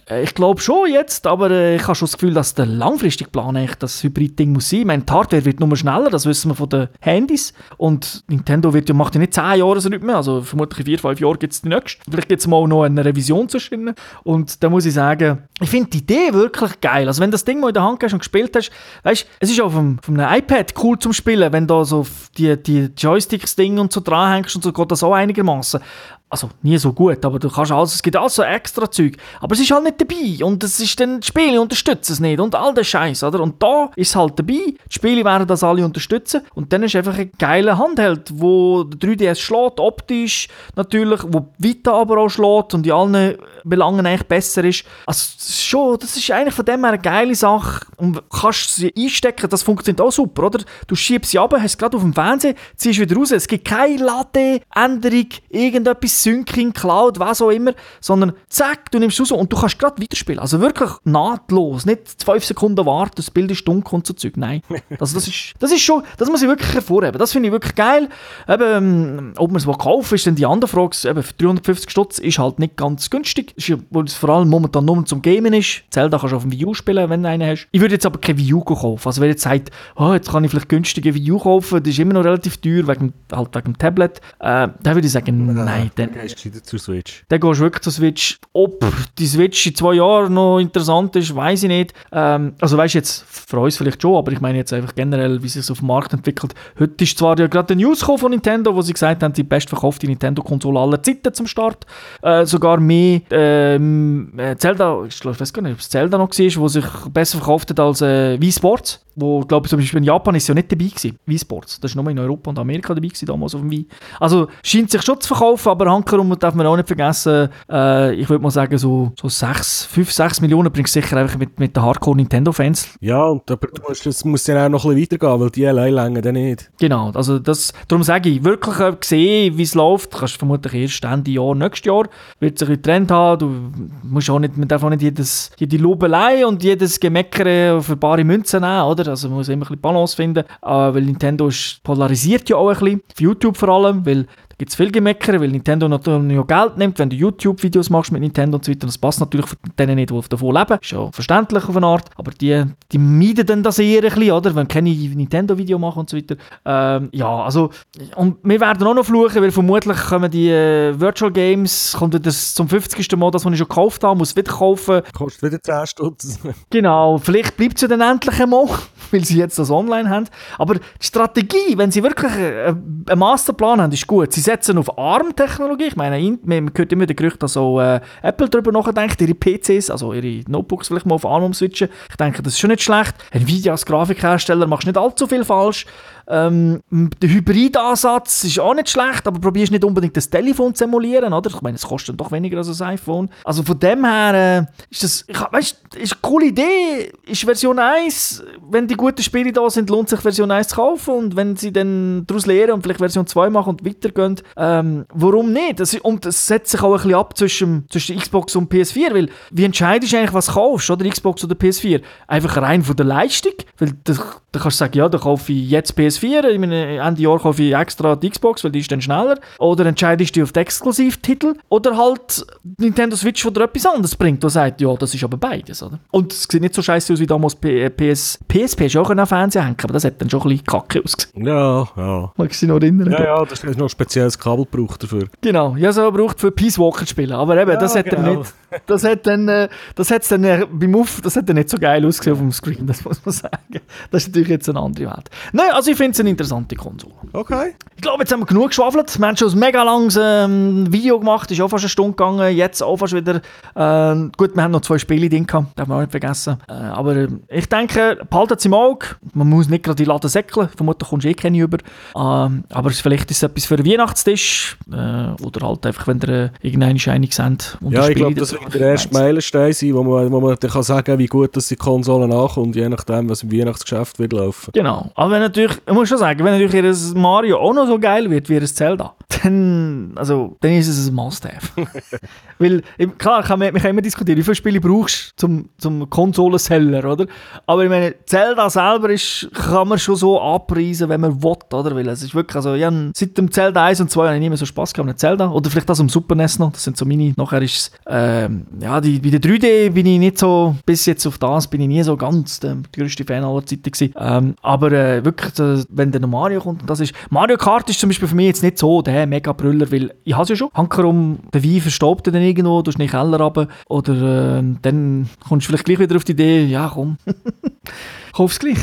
Äh, ich glaube schon jetzt, aber äh, ich habe schon das Gefühl, dass der langfristige Plan eigentlich das Hybrid-Ding muss sein. Ich meine, die Hardware wird nur schneller, das wissen wir von den Handys. Und Nintendo wird ja, macht ja nicht 10 Jahre so nicht mehr, also vermutlich in 4, 5 Jahren gibt es die nächste. Vielleicht gibt es mal noch eine Revision zwischen Und da muss ich sagen, ich finde die Idee wirklich geil. Also wenn das Ding mal in der Hand hast und gespielt hast, weißt du, es ist auf einem, auf einem iPad cool zum Spielen, wenn du so die, die Joysticks-Ding und so dranhängst und so geht das auch einigermaßen also nie so gut, aber du kannst alles, es gibt alles so extra Zeug, aber es ist halt nicht dabei. Und es ist dann, die Spiele unterstützen es nicht. Und all der Scheiß, oder? Und da ist es halt dabei, die Spiele werden das alle unterstützen. Und dann ist einfach ein geiler Handheld, wo der 3DS schlägt, optisch natürlich, wo Vita aber auch schlägt und in allen Belangen eigentlich besser ist. Also schon, das ist eigentlich von dem her eine geile Sache und kannst sie einstecken, das funktioniert auch super, oder? Du schiebst sie ab, hast gerade auf dem Fernsehen, ziehst wieder raus, es gibt keine Latte, Änderung, irgendetwas, Syncing, Cloud, was auch immer, sondern zack, du nimmst es raus und du kannst gerade weiterspielen. Also wirklich nahtlos, nicht fünf Sekunden warten, das Bild ist dunkel und so Zeug, nein. Also das ist, das ist schon, das muss ich wirklich hervorheben, das finde ich wirklich geil. Eben, ob man es kaufen ist dann die andere Frage, eben für 350 Stutz ist halt nicht ganz günstig, ist ja, weil es vor allem momentan nur zum Gamen ist. Zelda kannst du auf dem Wii U spielen, wenn du einen hast. Ich würde jetzt aber kein Wii U kaufen, also wer jetzt sagt, oh, jetzt kann ich vielleicht günstige Wii U kaufen, das ist immer noch relativ teuer, wegen, halt wegen dem Tablet, äh, dann würde ich sagen, nein, dann, Gehst du zur Switch? dann gehst du wirklich zur Switch. Ob die Switch in zwei Jahren noch interessant ist, weiß ich nicht. Ähm, also weißt du jetzt, für uns vielleicht schon, aber ich meine jetzt einfach generell, wie sich es auf dem Markt entwickelt. Heute ist zwar ja gerade eine News von Nintendo, wo sie gesagt haben, die bestverkaufte Nintendo-Konsole aller Zeiten zum Start. Äh, sogar mehr ähm, äh, Zelda, ich weiß gar nicht, ob es Zelda noch war, wo sich besser verkauft hat als äh, Wii Sports. Wo, glaube ich, zum Beispiel in Japan ist es ja nicht dabei gewesen, Wii Sports. Das war nur in Europa und Amerika dabei gewesen, damals auf dem Wii. Also scheint sich schon zu verkaufen, aber Hankerum darf man auch nicht vergessen, äh, ich würde mal sagen, so, so 6, 5, 6 Millionen bringst du sicher einfach mit, mit den Hardcore-Nintendo-Fans. Ja, und aber du musst, das muss dann auch noch ein bisschen weitergehen, weil die allein länger dann nicht. Genau, also das, darum sage ich, wirklich äh, sehen, wie es läuft, kannst du vermutlich erst Ende Jahr, nächstes Jahr, wird sich ein Trend haben, du musst auch nicht, man darf auch nicht jedes, jede Lobelei und jedes Gemeckere für bare Münzen nehmen, oder? Also man muss immer ein bisschen Balance finden, äh, weil Nintendo ist, polarisiert ja auch ein bisschen, auf YouTube vor allem, weil da gibt es viel Gemeckere, weil Nintendo natürlich auch Geld nimmt, wenn du YouTube-Videos machst mit Nintendo und so weiter. Das passt natürlich für denen nicht, die davon leben. Ist ja verständlich auf eine Art. Aber die, die meiden dann das eher ein bisschen, oder? Wenn keine Nintendo-Video machen und so weiter. Ähm, ja, also, und wir werden auch noch fluchen, weil vermutlich kommen die äh, Virtual Games, kommt das zum 50. Mal, das, was ich schon gekauft habe, muss wieder kaufen. Kostet wieder 10 Stutz. Genau, vielleicht bleibt es ja dann endlich einmal, weil sie jetzt das online haben. Aber die Strategie, wenn sie wirklich äh, einen Masterplan haben, ist gut. Sie setzen auf ARM-Technologie. Ich meine, in- man hört immer den Gerücht, dass so äh, Apple darüber nachdenkt, ihre PCs, also ihre Notebooks vielleicht mal auf ARM umswitchen. Ich denke, das ist schon nicht schlecht. Nvidia als Grafikhersteller machst nicht allzu viel falsch. Ähm, der Hybridansatz ist auch nicht schlecht, aber probierst nicht unbedingt das Telefon zu emulieren, oder? Ich meine, es kostet doch weniger als ein iPhone. Also von dem her äh, ist das, ich, weißt, ist eine coole Idee. Ist Version 1, wenn die guten Spiele da sind, lohnt sich Version 1 zu kaufen und wenn sie dann daraus lernen und vielleicht Version 2 machen und weitergehen, ähm, warum nicht? Das, und das setzt sich auch ein bisschen ab zwischen, zwischen Xbox und PS4, weil wie entscheidest du eigentlich, was kaufst, oder Xbox oder PS4? Einfach rein von der Leistung, weil da kannst du sagen, ja, da kaufe ich jetzt PS4, in meinem Ende Jahr kaufe ich extra die Xbox, weil die ist dann schneller, oder entscheidest du dich auf die Exklusivtitel, oder halt Nintendo Switch, wo dir etwas anderes bringt, der sagt, ja, das ist aber beides, oder? Und es sieht nicht so scheiße aus wie damals P äh, PS, PSP, ist auch ein Fernseher hängen, aber das hat dann schon ein bisschen kacke ausgesehen. Ja, ja. Magst du dich noch erinnern? Ja, ja, das ist noch ein spezielles Kabel gebraucht dafür. Genau, ja, so braucht für Peace Walker spielen. Aber eben, Ja, das hat genau. nicht, das hat dann, äh, das hat's dann äh, beim Uff, das hat dann nicht so geil ausgesehen auf dem Screen, das muss man sagen. Das ist natürlich jetzt eine andere Welt. Nein, also ich finde es eine interessante Konsole. Okay. Ich glaube, jetzt haben wir genug geschwafelt. Wir haben schon ein mega langes ähm, Video gemacht, ist auch fast eine Stunde gegangen, jetzt auch fast wieder. Äh, gut, wir haben noch zwei Spiele drin gehabt, darf man auch nicht vergessen. Äh, aber äh, ich denke, behaltet es im Auge. Man muss nicht gerade die Laden säckeln, vermutlich kommst du eh keine über. Ähm, aber vielleicht ist es etwas für einen Weihnachtstisch äh, oder halt einfach, wenn ihr irgendeine einig seid. und Ja, ich glaube, das der erste Meilenstein sein, wo man, wo man dann kann sagen wie gut dass die Konsole nachkommt, je nachdem, was im Weihnachtsgeschäft wird laufen. Genau. Aber wenn natürlich, ich muss schon sagen, wenn natürlich ihr Mario auch noch so geil wird wie ihr Zelda, dann, also, dann ist es ein Must-Have. <laughs> Weil, klar, kann man, man kann immer diskutieren, wie viele Spiele brauchst du zum, zum Konsolenseller, oder? Aber ich meine, Zelda selber ist, kann man schon so abpreisen, wenn man will, oder? Weil es ist wirklich, also, habe seit dem Zelda 1 und 2 habe ich nie mehr so Spaß gehabt mit Zelda. Oder vielleicht das am Super NES noch, das sind so meine, nachher ist es, ja, die, bei der 3D bin ich nicht so, bis jetzt auf das bin ich nie so ganz der größte Fan aller Zeiten gewesen. Ähm, aber äh, wirklich, äh, wenn der Mario kommt, und das ist, Mario Kart ist zum Beispiel für mich jetzt nicht so der mega Brüller, weil ich habe es ja schon. Hankerum, der Wein verstaubt dann irgendwo, du hast nicht Keller runter, oder ähm, dann kommst du vielleicht gleich wieder auf die Idee, ja komm, <laughs> kauf's gleich.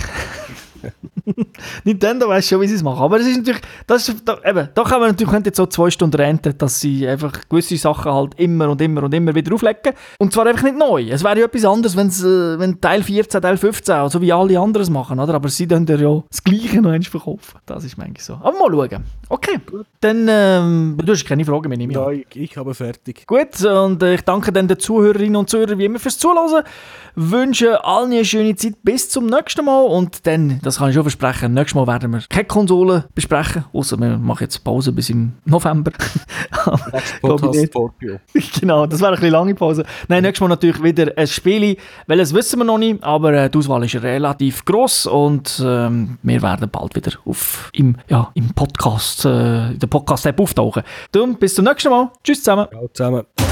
<laughs> <laughs> Nintendo weiß schon, wie sie es machen. Aber es ist natürlich, das ist, da, eben, da kann man natürlich jetzt so zwei Stunden renten, dass sie einfach gewisse Sachen halt immer und immer und immer wieder auflegen. Und zwar einfach nicht neu. Es wäre ja etwas anderes, wenn's, äh, wenn Teil 14, Teil 15, so also wie alle anderen es machen, oder? Aber sie dann ja das Gleiche noch einmal verkaufen. Das ist manchmal so. Aber mal schauen. Okay, dann, ähm, du hast keine Fragen mehr, nehme ich Nein, ich habe fertig. Gut, und äh, ich danke dann den Zuhörerinnen und Zuhörern wie immer fürs Zuhören. Wünsche allen eine schöne Zeit bis zum nächsten Mal und dann, das kann ich schon versprechen, nächstes Mal werden wir keine Konsole besprechen, außer wir machen jetzt Pause bis im November. <laughs> <laughs> Podcast <laughs> genau, das wäre eine lange Pause. Nein, nächstes Mal natürlich wieder ein Spiel, weil das wissen wir noch nicht, aber äh, die Auswahl ist relativ gross und ähm, wir werden bald wieder auf, im, ja, im Podcast, äh, in der Podcast-App auftauchen. Dann bis zum nächsten Mal. Tschüss zusammen. Ciao zusammen.